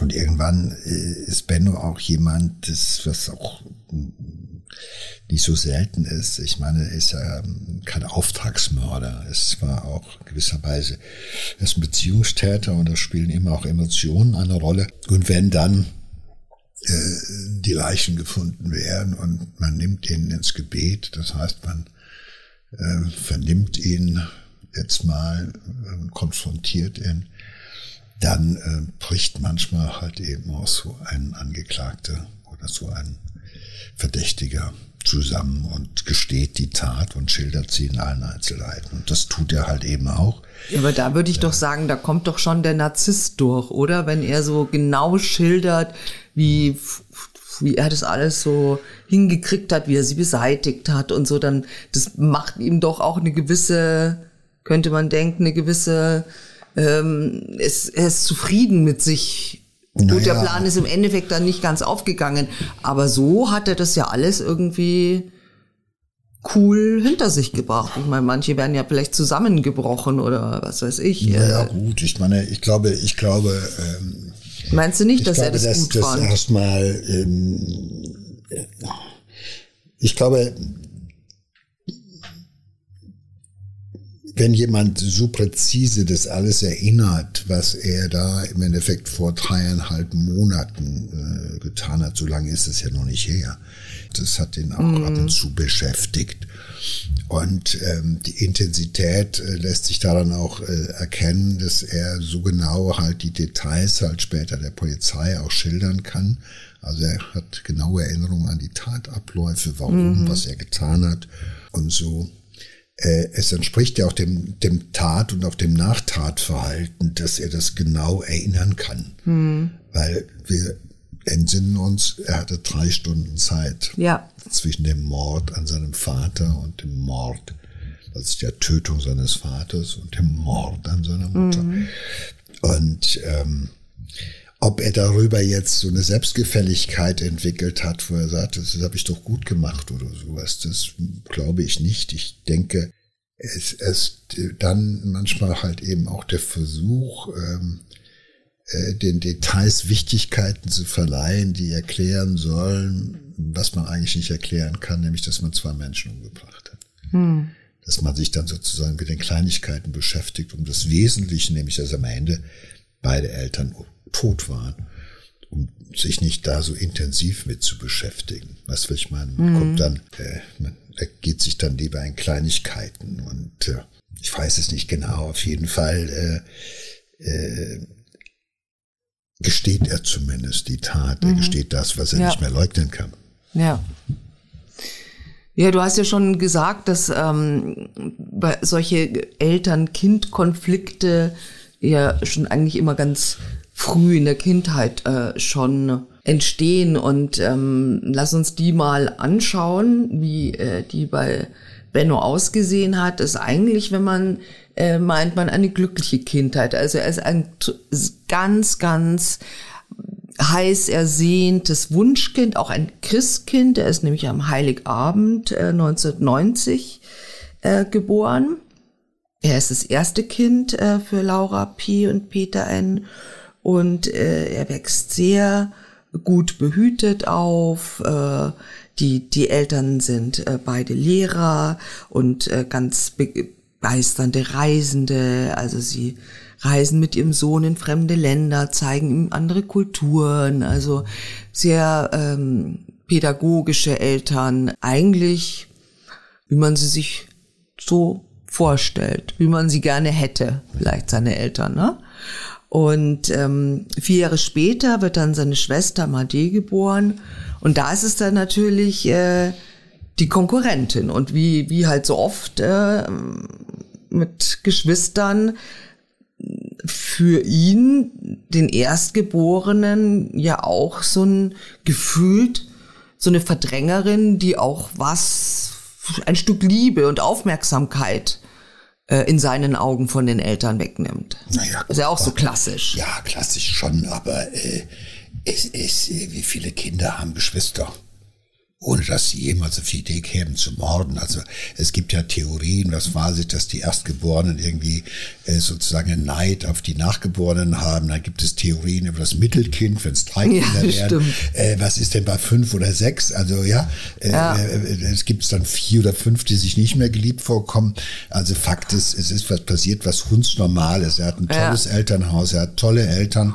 und irgendwann äh, ist Benno auch jemand, das, was auch nicht so selten ist. Ich meine, er ist ja ähm, kein Auftragsmörder. Es war auch gewisserweise, er ist ein Beziehungstäter und da spielen immer auch Emotionen eine Rolle. Und wenn dann äh, die Leichen gefunden werden und man nimmt ihn ins Gebet, das heißt, man äh, vernimmt ihn jetzt mal, äh, konfrontiert ihn, dann äh, bricht manchmal halt eben auch so ein Angeklagter oder so ein Verdächtiger zusammen und gesteht die Tat und schildert sie in allen Einzelheiten. Und das tut er halt eben auch. Ja, aber da würde ich ja. doch sagen, da kommt doch schon der Narzisst durch, oder? Wenn er so genau schildert, wie, wie er das alles so hingekriegt hat, wie er sie beseitigt hat und so, dann, das macht ihm doch auch eine gewisse, könnte man denken, eine gewisse, ähm, es, er ist zufrieden mit sich naja. Gut, der Plan ist im Endeffekt dann nicht ganz aufgegangen, aber so hat er das ja alles irgendwie cool hinter sich gebracht. Ich meine, manche werden ja vielleicht zusammengebrochen oder was weiß ich. Ja, äh, gut, ich meine, ich glaube, ich glaube. Ähm, Meinst du nicht, dass glaube, er das dass, gut dass fand? Erstmal, ähm, ich glaube, wenn jemand so präzise das alles erinnert, was er da im Endeffekt vor dreieinhalb Monaten äh, getan hat, so lange ist es ja noch nicht her. Das hat ihn auch mm. ab und zu beschäftigt. Und ähm, die Intensität äh, lässt sich daran auch äh, erkennen, dass er so genau halt die Details halt später der Polizei auch schildern kann. Also er hat genaue Erinnerungen an die Tatabläufe, warum, mm. was er getan hat und so es entspricht ja auch dem, dem Tat- und auch dem Nachtatverhalten, dass er das genau erinnern kann. Mhm. Weil wir entsinnen uns, er hatte drei Stunden Zeit ja. zwischen dem Mord an seinem Vater und dem Mord, das ist der Tötung seines Vaters und dem Mord an seiner Mutter. Mhm. Und ähm, ob er darüber jetzt so eine Selbstgefälligkeit entwickelt hat, wo er sagt, das habe ich doch gut gemacht oder sowas, das glaube ich nicht. Ich denke, es ist dann manchmal halt eben auch der Versuch, ähm, äh, den Details Wichtigkeiten zu verleihen, die erklären sollen, was man eigentlich nicht erklären kann, nämlich dass man zwei Menschen umgebracht hat. Hm. Dass man sich dann sozusagen mit den Kleinigkeiten beschäftigt, um das Wesentliche, nämlich dass am Ende beide Eltern tot waren, um sich nicht da so intensiv mit zu beschäftigen. Was will ich meinen? Man mhm. kommt dann, äh, man geht sich dann lieber in Kleinigkeiten und äh, ich weiß es nicht genau. Auf jeden Fall äh, äh, gesteht er zumindest die Tat. Er mhm. gesteht das, was er ja. nicht mehr leugnen kann. Ja. Ja, du hast ja schon gesagt, dass ähm, solche Eltern-Kind-Konflikte ja schon eigentlich immer ganz früh in der Kindheit äh, schon entstehen. Und ähm, lass uns die mal anschauen, wie äh, die bei Benno ausgesehen hat. Ist eigentlich, wenn man äh, meint, man eine glückliche Kindheit. Also er ist ein ganz, ganz heiß ersehntes Wunschkind, auch ein Christkind. Er ist nämlich am Heiligabend äh, 1990 äh, geboren. Er ist das erste Kind äh, für Laura P. und Peter N. Und äh, er wächst sehr gut behütet auf. Äh, die, die Eltern sind äh, beide Lehrer und äh, ganz begeisternde Reisende. Also sie reisen mit ihrem Sohn in fremde Länder, zeigen ihm andere Kulturen, also sehr ähm, pädagogische Eltern, eigentlich, wie man sie sich so vorstellt, wie man sie gerne hätte, vielleicht seine Eltern. Ne? Und ähm, vier Jahre später wird dann seine Schwester Made geboren. Und da ist es dann natürlich äh, die Konkurrentin. Und wie wie halt so oft äh, mit Geschwistern für ihn, den Erstgeborenen, ja auch so ein gefühlt, so eine Verdrängerin, die auch was, ein Stück Liebe und Aufmerksamkeit in seinen Augen von den Eltern wegnimmt. Naja, ist ja auch so klassisch. Ja, klassisch schon, aber äh, es ist, äh, wie viele Kinder haben Geschwister? Ohne dass sie jemals auf die Idee kämen zu morden. Also es gibt ja Theorien, was war sich, dass die Erstgeborenen irgendwie äh, sozusagen einen Neid auf die Nachgeborenen haben. Dann gibt es Theorien über das Mittelkind, wenn es drei ja, Kinder werden. Äh, was ist denn bei fünf oder sechs? Also ja, äh, ja. Äh, es gibt dann vier oder fünf, die sich nicht mehr geliebt vorkommen. Also Fakt ist, es ist was passiert, was hundsnormal ist. Er hat ein tolles ja. Elternhaus, er hat tolle Eltern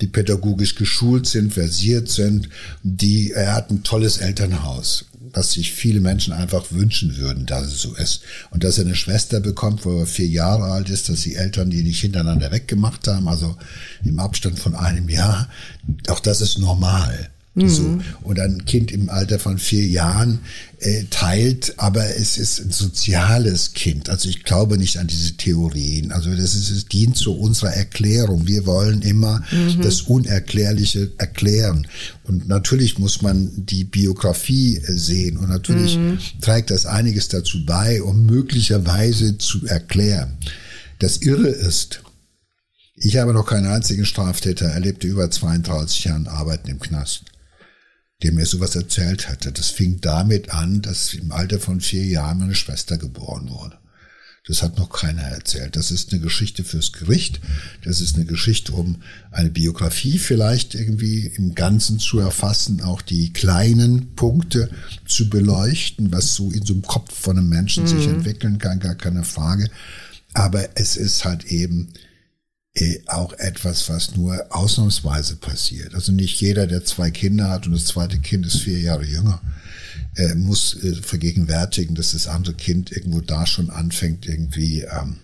die pädagogisch geschult sind, versiert sind, die, er hat ein tolles Elternhaus, was sich viele Menschen einfach wünschen würden, dass es so ist. Und dass er eine Schwester bekommt, wo er vier Jahre alt ist, dass die Eltern die nicht hintereinander weggemacht haben, also im Abstand von einem Jahr, auch das ist normal. Mhm. So. Und ein Kind im Alter von vier Jahren äh, teilt, aber es ist ein soziales Kind. Also ich glaube nicht an diese Theorien. Also das ist, es dient zu unserer Erklärung. Wir wollen immer mhm. das Unerklärliche erklären. Und natürlich muss man die Biografie äh, sehen. Und natürlich mhm. trägt das einiges dazu bei, um möglicherweise zu erklären. Das Irre ist, ich habe noch keinen einzigen Straftäter erlebt, der über 32 Jahren Arbeiten im Knast der mir sowas erzählt hatte. Das fing damit an, dass im Alter von vier Jahren meine Schwester geboren wurde. Das hat noch keiner erzählt. Das ist eine Geschichte fürs Gericht. Das ist eine Geschichte, um eine Biografie vielleicht irgendwie im Ganzen zu erfassen, auch die kleinen Punkte zu beleuchten, was so in so einem Kopf von einem Menschen mhm. sich entwickeln kann, gar keine Frage. Aber es ist halt eben auch etwas, was nur ausnahmsweise passiert. Also nicht jeder, der zwei Kinder hat und das zweite Kind ist vier Jahre jünger, äh, muss äh, vergegenwärtigen, dass das andere Kind irgendwo da schon anfängt, irgendwie ähm,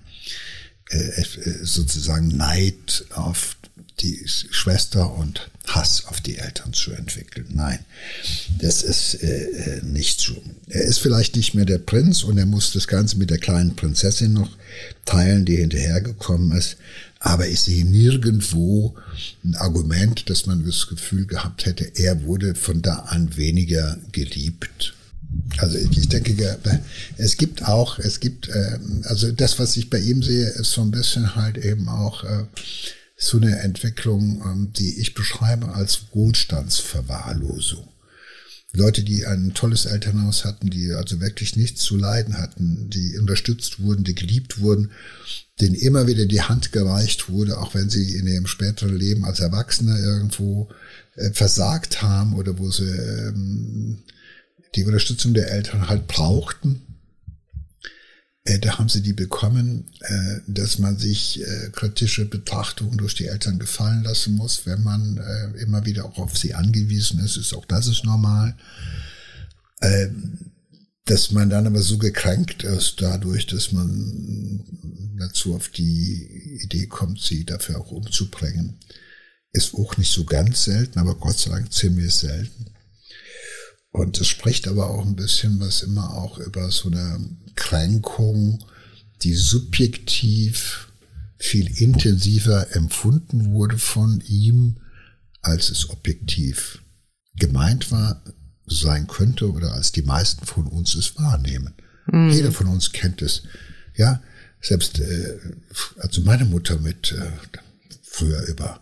äh, äh sozusagen Neid auf die Schwester und Hass auf die Eltern zu entwickeln. Nein, das ist äh, nicht so. Er ist vielleicht nicht mehr der Prinz und er muss das Ganze mit der kleinen Prinzessin noch teilen, die hinterhergekommen ist. Aber ich sehe nirgendwo ein Argument, dass man das Gefühl gehabt hätte, er wurde von da an weniger geliebt. Also ich denke, es gibt auch, es gibt, ähm, also das, was ich bei ihm sehe, ist so ein bisschen halt eben auch äh, so eine Entwicklung, ähm, die ich beschreibe als Wohlstandsverwahrlosung. Leute, die ein tolles Elternhaus hatten, die also wirklich nichts zu leiden hatten, die unterstützt wurden, die geliebt wurden, denen immer wieder die Hand gereicht wurde, auch wenn sie in ihrem späteren Leben als Erwachsene irgendwo äh, versagt haben oder wo sie ähm, die Unterstützung der Eltern halt brauchten. Äh, da haben sie die bekommen, äh, dass man sich äh, kritische Betrachtungen durch die Eltern gefallen lassen muss, wenn man immer wieder auch auf sie angewiesen ist. ist auch das ist normal. Ähm, dass man dann aber so gekränkt ist dadurch, dass man dazu auf die Idee kommt, sie dafür auch umzubringen, ist auch nicht so ganz selten, aber Gott sei Dank ziemlich selten. Und es spricht aber auch ein bisschen was immer auch über so eine Kränkung, die subjektiv viel intensiver empfunden wurde von ihm, als es objektiv gemeint war, sein könnte oder als die meisten von uns es wahrnehmen. Mhm. Jeder von uns kennt es. Ja, selbst äh, also meine Mutter mit äh, früher über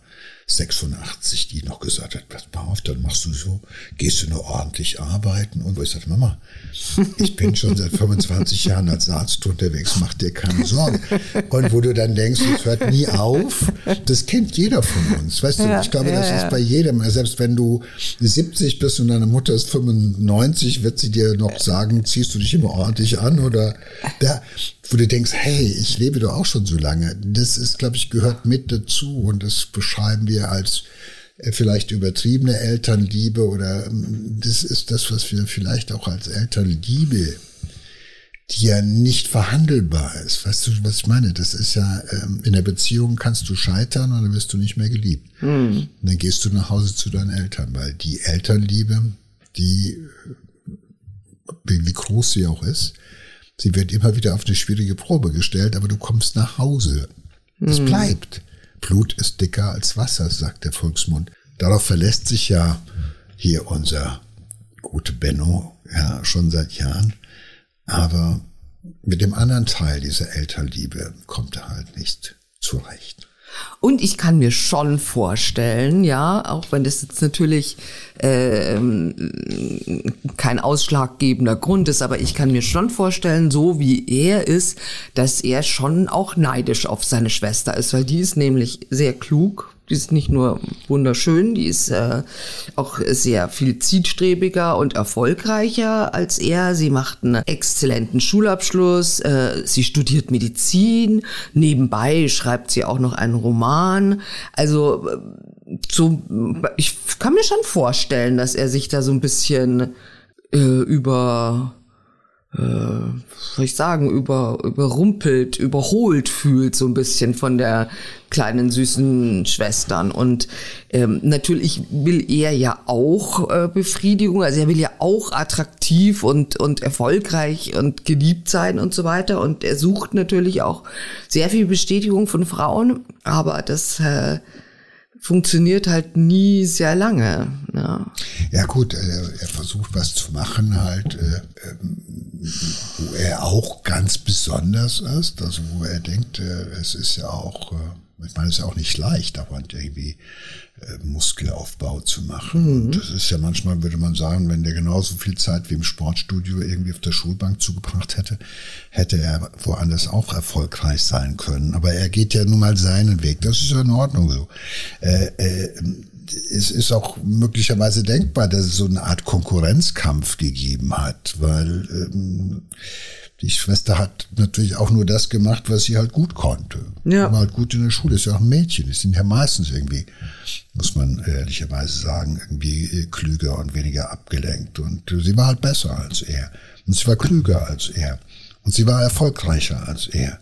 86, die noch gesagt hat, pass mal auf, dann machst du so, gehst du nur ordentlich arbeiten. Und wo ich sagte, Mama, ich bin schon seit 25 Jahren als Arzt unterwegs, mach dir keine Sorgen. Und wo du dann denkst, es hört nie auf, das kennt jeder von uns. Weißt du, ich glaube, das ist bei jedem, selbst wenn du 70 bist und deine Mutter ist 95, wird sie dir noch sagen, ziehst du dich immer ordentlich an oder da, wo du denkst, hey, ich lebe doch auch schon so lange. Das ist, glaube ich, gehört mit dazu und das beschreiben wir als äh, vielleicht übertriebene Elternliebe oder ähm, das ist das, was wir vielleicht auch als Elternliebe, die ja nicht verhandelbar ist. Weißt du, was ich meine? Das ist ja, ähm, in der Beziehung kannst du scheitern und dann wirst du nicht mehr geliebt. Mhm. dann gehst du nach Hause zu deinen Eltern, weil die Elternliebe, die, wie groß sie auch ist, Sie wird immer wieder auf eine schwierige Probe gestellt, aber du kommst nach Hause. Es mhm. bleibt. Blut ist dicker als Wasser, sagt der Volksmund. Darauf verlässt sich ja hier unser gute Benno ja schon seit Jahren. Aber mit dem anderen Teil dieser Elternliebe kommt er halt nicht zurecht. Und ich kann mir schon vorstellen, ja, auch wenn das jetzt natürlich äh, kein ausschlaggebender Grund ist, aber ich kann mir schon vorstellen, so wie er ist, dass er schon auch neidisch auf seine Schwester ist, weil die ist nämlich sehr klug, die ist nicht nur wunderschön, die ist äh, auch sehr viel zielstrebiger und erfolgreicher als er. Sie macht einen exzellenten Schulabschluss, äh, sie studiert Medizin, nebenbei schreibt sie auch noch einen Roman. Also äh, so, ich kann mir schon vorstellen, dass er sich da so ein bisschen äh, über äh, soll ich sagen, über, überrumpelt, überholt fühlt, so ein bisschen von der kleinen süßen Schwestern. Und ähm, natürlich will er ja auch äh, Befriedigung, also er will ja auch attraktiv und, und erfolgreich und geliebt sein und so weiter. Und er sucht natürlich auch sehr viel Bestätigung von Frauen, aber das äh, funktioniert halt nie sehr lange. Ja, ja gut, er, er versucht was zu machen halt, äh, ähm, wo er auch ganz besonders ist, also wo er denkt, äh, es ist ja auch, äh, ich meine, es ist ja auch nicht leicht, aber irgendwie äh, Muskelaufbau zu machen. Mhm. Das ist ja manchmal, würde man sagen, wenn der genauso viel Zeit wie im Sportstudio irgendwie auf der Schulbank zugebracht hätte, hätte er woanders auch erfolgreich sein können. Aber er geht ja nun mal seinen Weg. Das ist ja in Ordnung so. Äh, äh, es ist auch möglicherweise denkbar, dass es so eine Art Konkurrenzkampf gegeben hat, weil ähm, die Schwester hat natürlich auch nur das gemacht, was sie halt gut konnte. Ja. War halt gut in der Schule, ist ja auch ein Mädchen. Die sind ja meistens irgendwie, muss man ehrlicherweise sagen, irgendwie äh, klüger und weniger abgelenkt. Und sie war halt besser als er. Und sie war klüger als er. Und sie war erfolgreicher als er.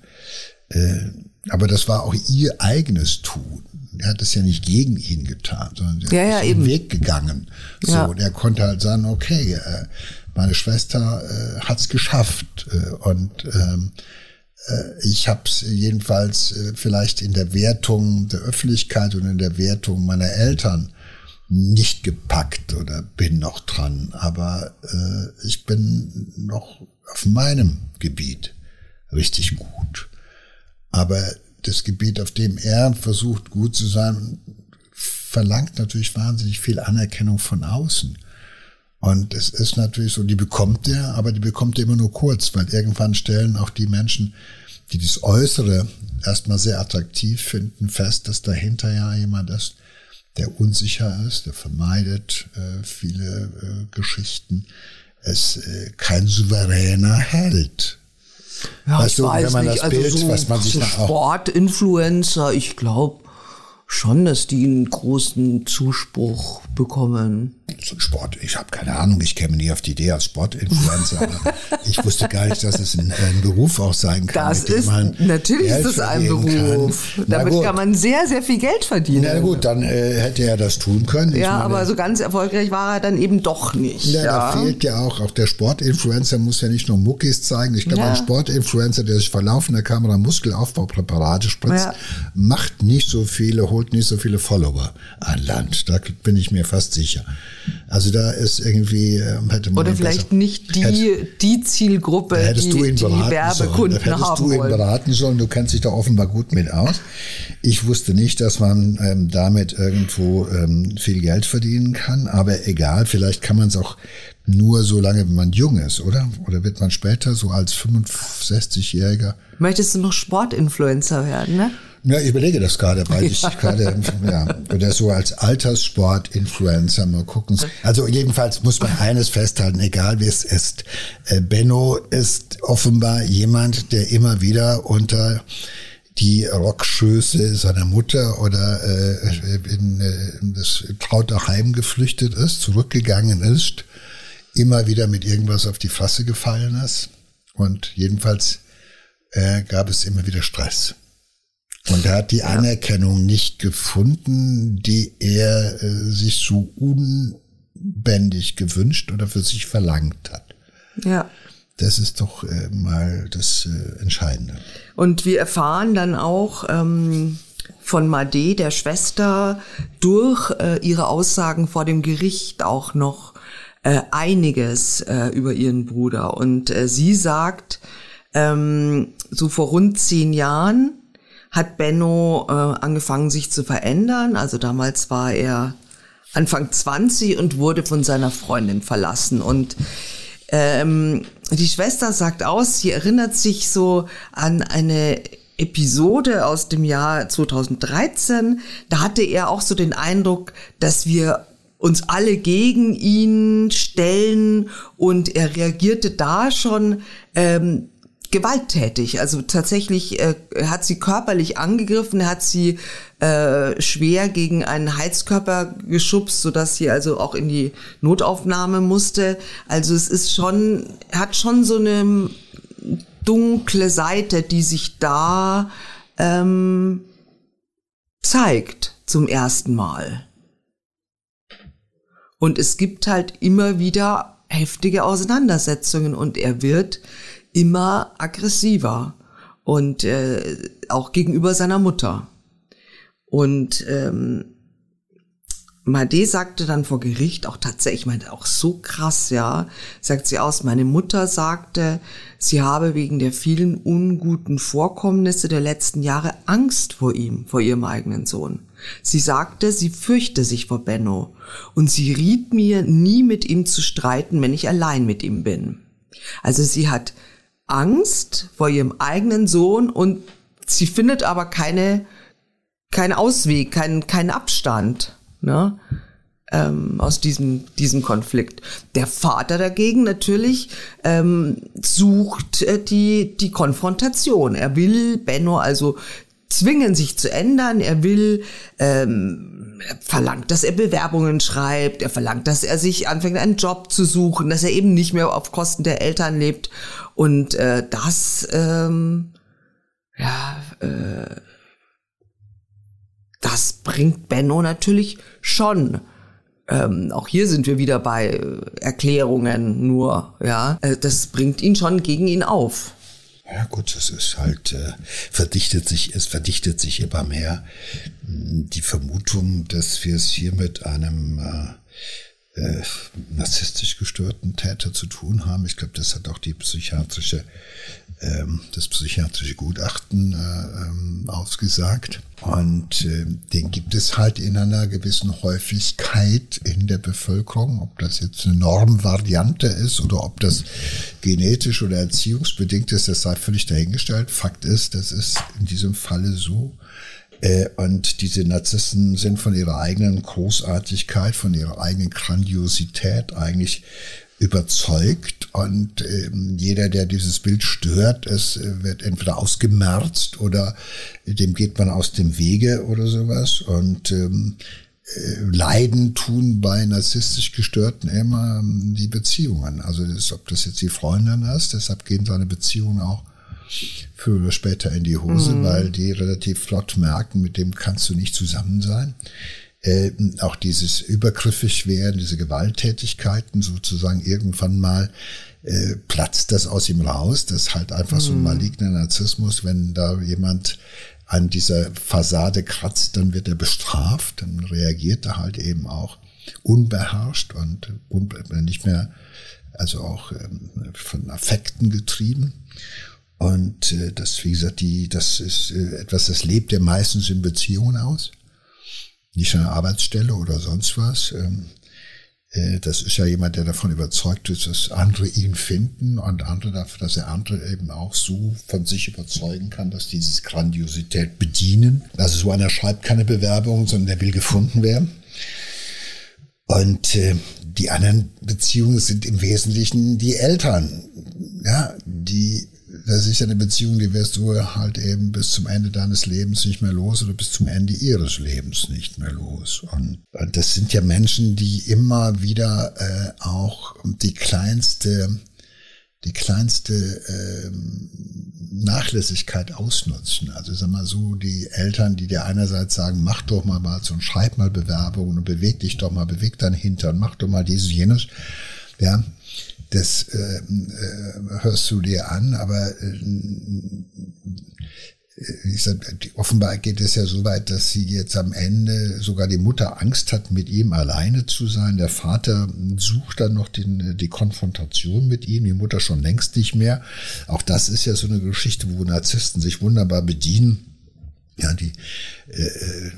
Äh, aber das war auch ihr eigenes Tun. Er hat es ja nicht gegen ihn getan, sondern er ja, ist ja, den Weg gegangen. So, ja. und er konnte halt sagen, okay, äh, meine Schwester äh, hat es geschafft äh, und ähm, äh, ich habe es jedenfalls äh, vielleicht in der Wertung der Öffentlichkeit und in der Wertung meiner Eltern nicht gepackt oder bin noch dran, aber äh, ich bin noch auf meinem Gebiet richtig gut. Aber das Gebiet, auf dem er versucht gut zu sein, verlangt natürlich wahnsinnig viel Anerkennung von außen. Und es ist natürlich so, die bekommt er, aber die bekommt er immer nur kurz, weil irgendwann stellen auch die Menschen, die das Äußere erstmal sehr attraktiv finden, fest, dass dahinter ja jemand ist, der unsicher ist, der vermeidet äh, viele äh, Geschichten, es äh, kein souveräner Held ja, weißt ich du, weiß wenn man nicht. das also Bild, also so, was man sich so Sportinfluencer, ich glaube, schon, dass die einen großen Zuspruch bekommen. So Sport, ich habe keine Ahnung, ich käme nie auf die Idee als Sportinfluencer, aber ich wusste gar nicht, dass es ein, ein Beruf auch sein kann. Das ist, natürlich Geld ist es ein Beruf. Damit kann man sehr, sehr viel Geld verdienen. Na gut, dann äh, hätte er das tun können. Ich ja, meine, aber so ganz erfolgreich war er dann eben doch nicht. Ja, ja. da fehlt ja auch, auch der Sportinfluencer muss ja nicht nur Muckis zeigen. Ich glaube, ja. ein Sportinfluencer, der sich vor laufender Kamera Muskelaufbaupräparate spritzt, ja. macht nicht so viele, holt nicht so viele Follower an Land. Da bin ich mir fast sicher. Also da ist irgendwie ähm, hätte man oder vielleicht besser, nicht die hätte, die Zielgruppe, die, du ihn die Werbekunden sollen. Hättest du ihn wollen. beraten sollen. Du kennst dich da offenbar gut mit aus. Ich wusste nicht, dass man ähm, damit irgendwo ähm, viel Geld verdienen kann, aber egal. Vielleicht kann man es auch nur so lange, wenn man jung ist, oder? Oder wird man später so als 65-Jähriger? Möchtest du noch Sportinfluencer werden, ne? Ja, ich überlege das gerade, weil ich gerade, ja, oder so als Alterssport-Influencer mal gucken. Also jedenfalls muss man eines festhalten, egal wie es ist. Äh, Benno ist offenbar jemand, der immer wieder unter die Rockschöße seiner Mutter oder äh, in, äh, in das traute Heim geflüchtet ist, zurückgegangen ist, immer wieder mit irgendwas auf die Fresse gefallen ist. Und jedenfalls äh, gab es immer wieder Stress. Und er hat die. Anerkennung nicht gefunden, die er äh, sich so unbändig gewünscht oder für sich verlangt hat. Ja. Das ist doch äh, mal das äh, Entscheidende. Und wir erfahren dann auch ähm, von Made, der Schwester, durch äh, ihre Aussagen vor dem Gericht auch noch äh, einiges äh, über ihren Bruder. Und sie sagt, ähm, so vor rund zehn Jahren hat Benno äh, angefangen, sich zu verändern. Also damals war er Anfang 20 und wurde von seiner Freundin verlassen. Und ähm, die Schwester sagt aus, sie erinnert sich so an eine Episode aus dem Jahr 2013. Da hatte er auch so den Eindruck, dass wir uns alle gegen ihn stellen und er reagierte da schon ähm, gewalttätig. Also tatsächlich äh, hat sie körperlich angegriffen, hat sie äh, schwer gegen einen Heizkörper geschubst, sodass sie also auch in die Notaufnahme musste. Also es ist schon, hat schon so eine dunkle Seite, die sich da ähm, zeigt zum ersten Mal. Und es gibt halt immer wieder heftige Auseinandersetzungen und er wird immer aggressiver und äh, auch gegenüber seiner Mutter. Und ähm, Made sagte dann vor Gericht auch tatsächlich, ich meine, auch so krass, ja, sagt sie aus, meine Mutter sagte, sie habe wegen der vielen unguten Vorkommnisse der letzten Jahre Angst vor ihm, vor ihrem eigenen Sohn. Sie sagte, sie fürchte sich vor Benno und sie riet mir, nie mit ihm zu streiten, wenn ich allein mit ihm bin. Also sie hat Angst vor ihrem eigenen Sohn und sie findet aber keine, keinen Ausweg, keinen, keinen Abstand ne, ähm, aus diesem, diesem Konflikt. Der Vater dagegen natürlich ähm, sucht äh, die, die Konfrontation. Er will Benno also zwingen, sich zu ändern. Er will, ähm, er verlangt, dass er Bewerbungen schreibt. Er verlangt, dass er sich anfängt, einen Job zu suchen, dass er eben nicht mehr auf Kosten der Eltern lebt. Und äh, das, ähm, ja, äh, das bringt Benno natürlich schon. Ähm, auch hier sind wir wieder bei äh, Erklärungen nur, ja. Äh, das bringt ihn schon gegen ihn auf. Ja gut, es ist halt, äh, verdichtet sich, es verdichtet sich immer mehr die Vermutung, dass wir es hier mit einem äh, äh, narzisstisch gestörten Täter zu tun haben. Ich glaube, das hat auch die psychiatrische, ähm, das psychiatrische Gutachten äh, ähm, ausgesagt. Und äh, den gibt es halt in einer gewissen Häufigkeit in der Bevölkerung. Ob das jetzt eine Normvariante ist oder ob das genetisch oder erziehungsbedingt ist, das sei völlig dahingestellt. Fakt ist, das ist in diesem Falle so. Äh, und diese Narzissten sind von ihrer eigenen Großartigkeit, von ihrer eigenen Grandiosität eigentlich überzeugt und ähm, jeder, der dieses Bild stört, es äh, wird entweder ausgemerzt oder dem geht man aus dem Wege oder sowas und ähm, äh, Leiden tun bei narzisstisch Gestörten immer ähm, die Beziehungen. Also ob das jetzt die Freundin ist, deshalb gehen seine Beziehungen auch früher oder später in die Hose, mhm. weil die relativ flott merken, mit dem kannst du nicht zusammen sein äh, auch dieses übergriffig werden, diese Gewalttätigkeiten sozusagen irgendwann mal äh, platzt das aus ihm raus. Das ist halt einfach mhm. so ein mhm. maligner Narzissmus, wenn da jemand an dieser Fassade kratzt, dann wird er bestraft, dann reagiert er halt eben auch unbeherrscht und nicht mehr, also auch ähm, von Affekten getrieben. Und äh, das, wie gesagt, die, das ist äh, etwas, das lebt ja meistens in Beziehungen aus nicht eine Arbeitsstelle oder sonst was. Ähm, äh, das ist ja jemand, der davon überzeugt ist, dass andere ihn finden und andere dafür, dass er andere eben auch so von sich überzeugen kann, dass die diese Grandiosität bedienen. Also so einer schreibt keine Bewerbung, sondern der will gefunden werden. Und äh, die anderen Beziehungen sind im Wesentlichen die Eltern, ja, die das ist ja eine Beziehung, die wirst du halt eben bis zum Ende deines Lebens nicht mehr los oder bis zum Ende ihres Lebens nicht mehr los. Und, und das sind ja Menschen, die immer wieder äh, auch die kleinste, die kleinste äh, Nachlässigkeit ausnutzen. Also sag mal so, die Eltern, die dir einerseits sagen, mach doch mal was und schreib mal Bewerbungen und beweg dich doch mal, beweg dein Hintern, mach doch mal dieses, jenes. Ja, das äh, äh, hörst du dir an, aber äh, ich sag, offenbar geht es ja so weit, dass sie jetzt am Ende sogar die Mutter Angst hat, mit ihm alleine zu sein. Der Vater sucht dann noch den, die Konfrontation mit ihm, die Mutter schon längst nicht mehr. Auch das ist ja so eine Geschichte, wo Narzissten sich wunderbar bedienen. Ja, die äh, äh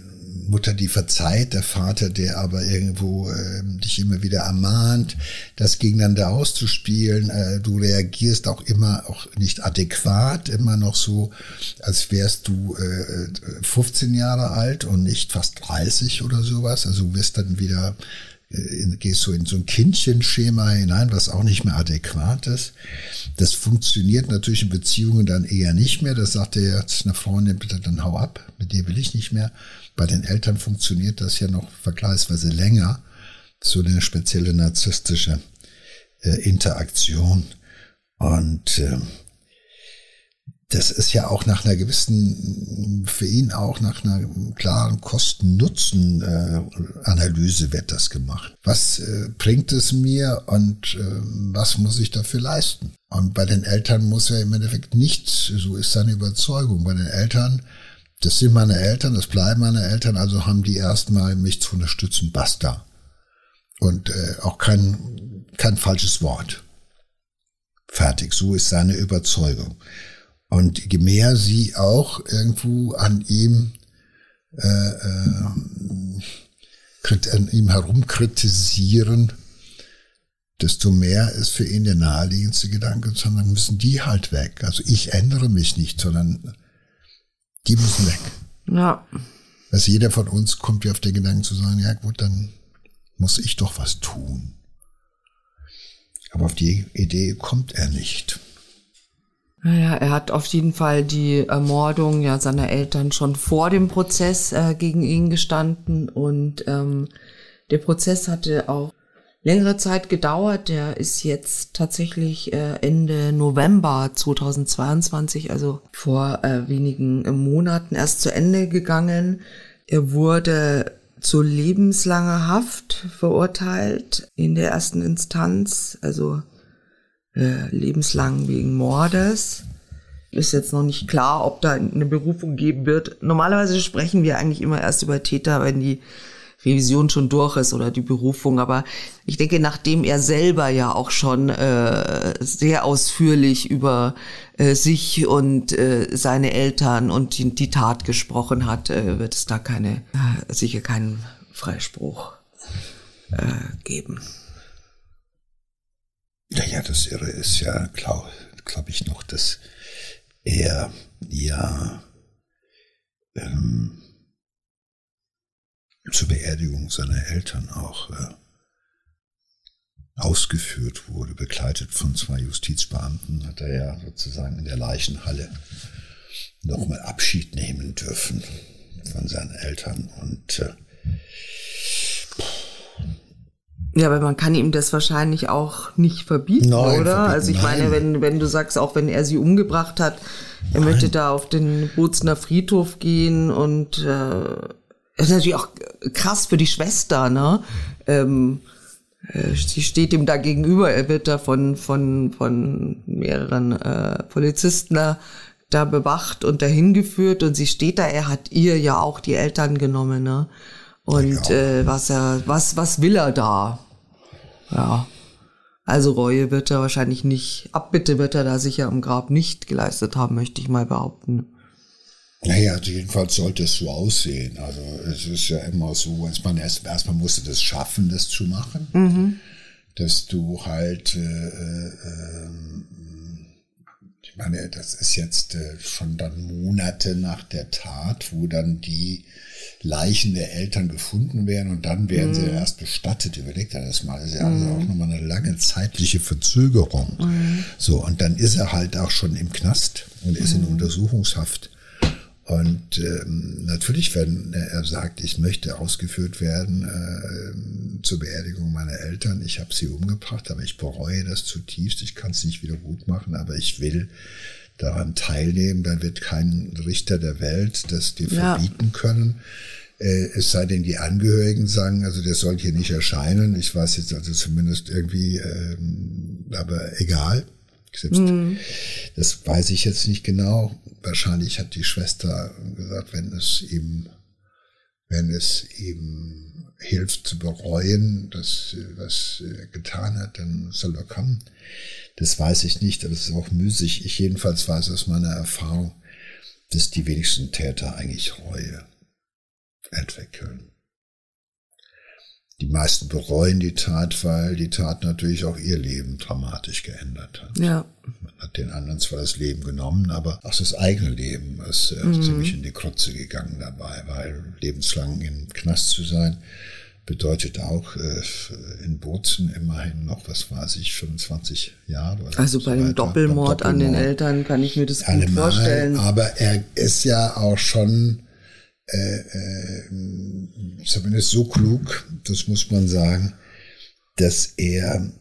Mutter, die verzeiht, der Vater, der aber irgendwo äh, dich immer wieder ermahnt, das gegeneinander auszuspielen. Äh, du reagierst auch immer auch nicht adäquat, immer noch so, als wärst du äh, 15 Jahre alt und nicht fast 30 oder sowas. Also du wirst dann wieder äh, gehst du in so ein Kindchenschema hinein, was auch nicht mehr adäquat ist. Das funktioniert natürlich in Beziehungen dann eher nicht mehr. Das sagt er jetzt einer Freundin, bitte dann hau ab, mit dir will ich nicht mehr. Bei den Eltern funktioniert das ja noch vergleichsweise länger, so eine spezielle narzisstische äh, Interaktion. Und äh, das ist ja auch nach einer gewissen, für ihn auch nach einer klaren Kosten-Nutzen-Analyse wird das gemacht. Was äh, bringt es mir und äh, was muss ich dafür leisten? Und bei den Eltern muss er im Endeffekt nichts, so ist seine Überzeugung. Bei den Eltern das sind meine Eltern, das bleiben meine Eltern, also haben die erstmal mich zu unterstützen, basta. Und äh, auch kein, kein falsches Wort. Fertig, so ist seine Überzeugung. Und je mehr sie auch irgendwo an ihm, äh, äh, an ihm herumkritisieren, desto mehr ist für ihn der naheliegendste Gedanke, sondern müssen die halt weg. Also ich ändere mich nicht, sondern die müssen weg. Ja. Also jeder von uns kommt ja auf den Gedanken zu sagen, ja gut, dann muss ich doch was tun. Aber auf die Idee kommt er nicht. Naja, er hat auf jeden Fall die Ermordung ja seiner Eltern schon vor dem Prozess äh, gegen ihn gestanden und ähm, der Prozess hatte auch längere Zeit gedauert. Der ist jetzt tatsächlich äh, Ende November 2022, also vor äh, wenigen Monaten erst zu Ende gegangen. Er wurde zu lebenslanger Haft verurteilt in der ersten Instanz, also äh, lebenslang wegen Mordes. Ist jetzt noch nicht klar, ob da eine Berufung geben wird. Normalerweise sprechen wir eigentlich immer erst über Täter, wenn die Revision schon durch ist oder die Berufung. Aber ich denke, nachdem er selber ja auch schon äh, sehr ausführlich über äh, sich und äh, seine Eltern und die, die Tat gesprochen hat, äh, wird es da keine, äh, sicher keinen Freispruch äh, geben. Naja, das Irre ist ja, glaube glaub ich noch, dass er ja ähm, zur Beerdigung seiner Eltern auch äh, ausgeführt wurde, begleitet von zwei Justizbeamten, hat er ja sozusagen in der Leichenhalle nochmal Abschied nehmen dürfen von seinen Eltern. Und äh, ja, aber man kann ihm das wahrscheinlich auch nicht verbieten, Nein, oder? verbieten, also ich meine, nein. wenn, wenn du sagst, auch wenn er sie umgebracht hat, er möchte da auf den Bozner Friedhof gehen und äh, ist natürlich auch krass für die Schwester, ne? Ähm, äh, sie steht ihm da gegenüber, er wird da von, von, von mehreren äh, Polizisten da, da bewacht und dahin geführt und sie steht da, er hat ihr ja auch die Eltern genommen, ne? Und Ja. äh, was er, was, was will er da? Ja. Also Reue wird er wahrscheinlich nicht, Abbitte wird er da sicher am Grab nicht geleistet haben, möchte ich mal behaupten. Naja, also jedenfalls sollte es so aussehen. Also es ist ja immer so, dass man erst erstmal musste das schaffen, das zu machen, dass du halt, äh, äh, ähm, ich meine, das ist jetzt äh, schon dann Monate nach der Tat, wo dann die Leichen der Eltern gefunden werden und dann werden sie erst bestattet. Überlegt er das mal. Das ist ja also auch nochmal eine lange zeitliche Verzögerung. So, und dann ist er halt auch schon im Knast und ist in Untersuchungshaft. Und ähm, natürlich, wenn er sagt, ich möchte ausgeführt werden äh, zur Beerdigung meiner Eltern, ich habe sie umgebracht, aber ich bereue das zutiefst, ich kann es nicht wieder gut machen, aber ich will daran teilnehmen, dann wird kein Richter der Welt das dir Ja. verbieten können. Äh, es sei denn, die Angehörigen sagen, also der soll hier nicht erscheinen. Ich weiß jetzt also zumindest irgendwie, ähm, aber egal. Selbst das weiß ich jetzt nicht genau. Wahrscheinlich hat die Schwester gesagt, wenn es ihm, wenn es ihm hilft zu bereuen, dass, was er getan hat, dann soll er kommen. Das weiß ich nicht, aber es ist auch müßig. Ich jedenfalls weiß aus meiner Erfahrung, dass die wenigsten Täter eigentlich Reue entwickeln. Die meisten bereuen die Tat, weil die Tat natürlich auch ihr Leben dramatisch geändert hat. Ja. Man hat den anderen zwar das Leben genommen, aber auch das eigene Leben ist äh, ziemlich in die Krutze gegangen dabei, weil lebenslang im Knast zu sein bedeutet auch äh, in Bozen immerhin noch, was weiß ich, 25 Jahre. Oder Also so bei dem weiter. Doppelmord, Beim an den Doppelmord Eltern kann ich mir das gut allemal, vorstellen. aber er ist ja auch schon äh, äh, zumindest so klug, das muss man sagen, dass er,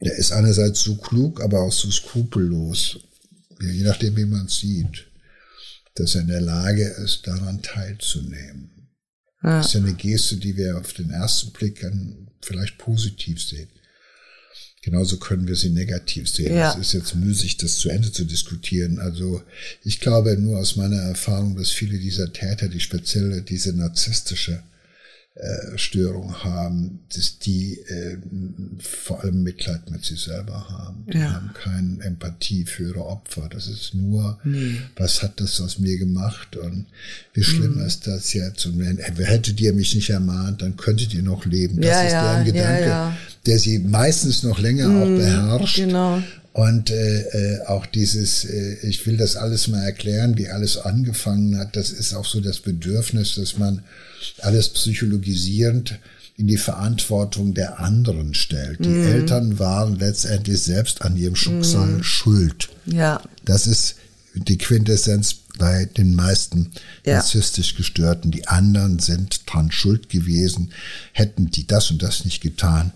er ist einerseits so klug, aber auch so skrupellos, je nachdem, wie man es sieht, dass er in der Lage ist, daran teilzunehmen. Ja. Das ist ja eine Geste, die wir auf den ersten Blick dann vielleicht positiv sehen. Genauso können wir sie negativ sehen. Ja. Es ist jetzt müßig, das zu Ende zu diskutieren. Also ich glaube nur aus meiner Erfahrung, dass viele dieser Täter, die speziell diese narzisstische äh, Störung haben, dass die äh, vor allem Mitleid mit sich selber haben. Die Ja. haben keine Empathie für ihre Opfer. Das ist nur, was hat das aus mir gemacht und wie schlimm Mhm. ist das jetzt? Und wenn, hättet ihr mich nicht ermahnt, dann könntet ihr noch leben. Das Ja, ist ja, deren Gedanke, ja. der sie meistens noch länger auch beherrscht. genau. Und äh, äh, auch dieses, äh, ich will das alles mal erklären, wie alles angefangen hat, das ist auch so das Bedürfnis, dass man alles psychologisierend in die Verantwortung der anderen stellt. Die Eltern waren letztendlich selbst an ihrem Schicksal schuld. Ja. Das ist die Quintessenz bei den meisten Ja. narzisstisch gestörten. Die anderen sind dran schuld gewesen. Hätten die das und das nicht getan,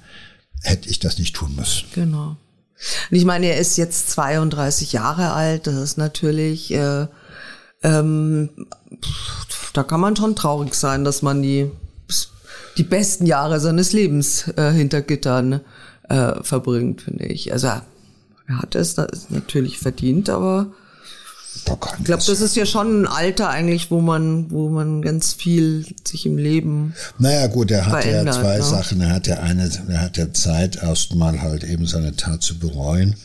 hätte ich das nicht tun müssen. Genau. Und ich meine, er ist jetzt 32 Jahre alt. Das ist natürlich, äh, ähm, da kann man schon traurig sein, dass man die, die besten Jahre seines Lebens äh, hinter Gittern äh, verbringt, finde ich. Also er hat es natürlich verdient, aber ich glaube, das ist ja schon ein Alter eigentlich, wo man, wo man ganz viel sich im Leben Naja, gut, er hat ja zwei ne? Sachen. Er hat ja eine, er hat ja Zeit, erstmal halt eben seine Tat zu bereuen.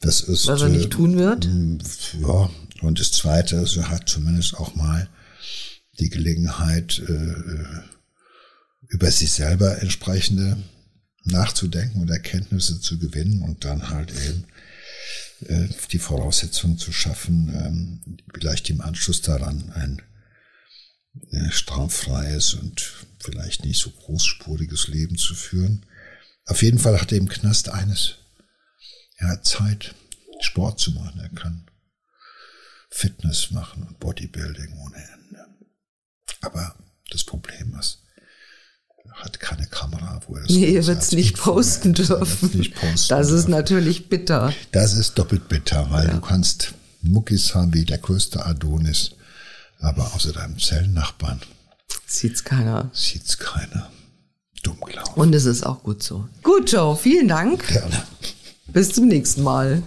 Das ist, was er nicht äh, tun wird. Ja, und das Zweite ist, er hat zumindest auch mal die Gelegenheit, äh, über sich selber entsprechende nachzudenken und Erkenntnisse zu gewinnen und dann halt eben äh, die Voraussetzungen zu schaffen, ähm, vielleicht im Anschluss daran ein äh, straffreies und vielleicht nicht so großspuriges Leben zu führen. Auf jeden Fall hat er im Knast eines. Er hat Zeit, Sport zu machen. Er kann Fitness machen und Bodybuilding ohne Ende. Aber das Problem ist, hat keine Kamera, wo er das Nee, ihr wird es nicht posten dürfen. Nicht posten das ist dürfen. natürlich bitter. Das ist doppelt bitter, weil du kannst Muckis haben wie der größte Adonis, aber außer deinem Zellennachbarn Sieht's keiner. sieht's keiner. Dumm gelaufen. Und es ist auch gut so. Gut, Joe, vielen Dank. Gerne. Bis zum nächsten Mal.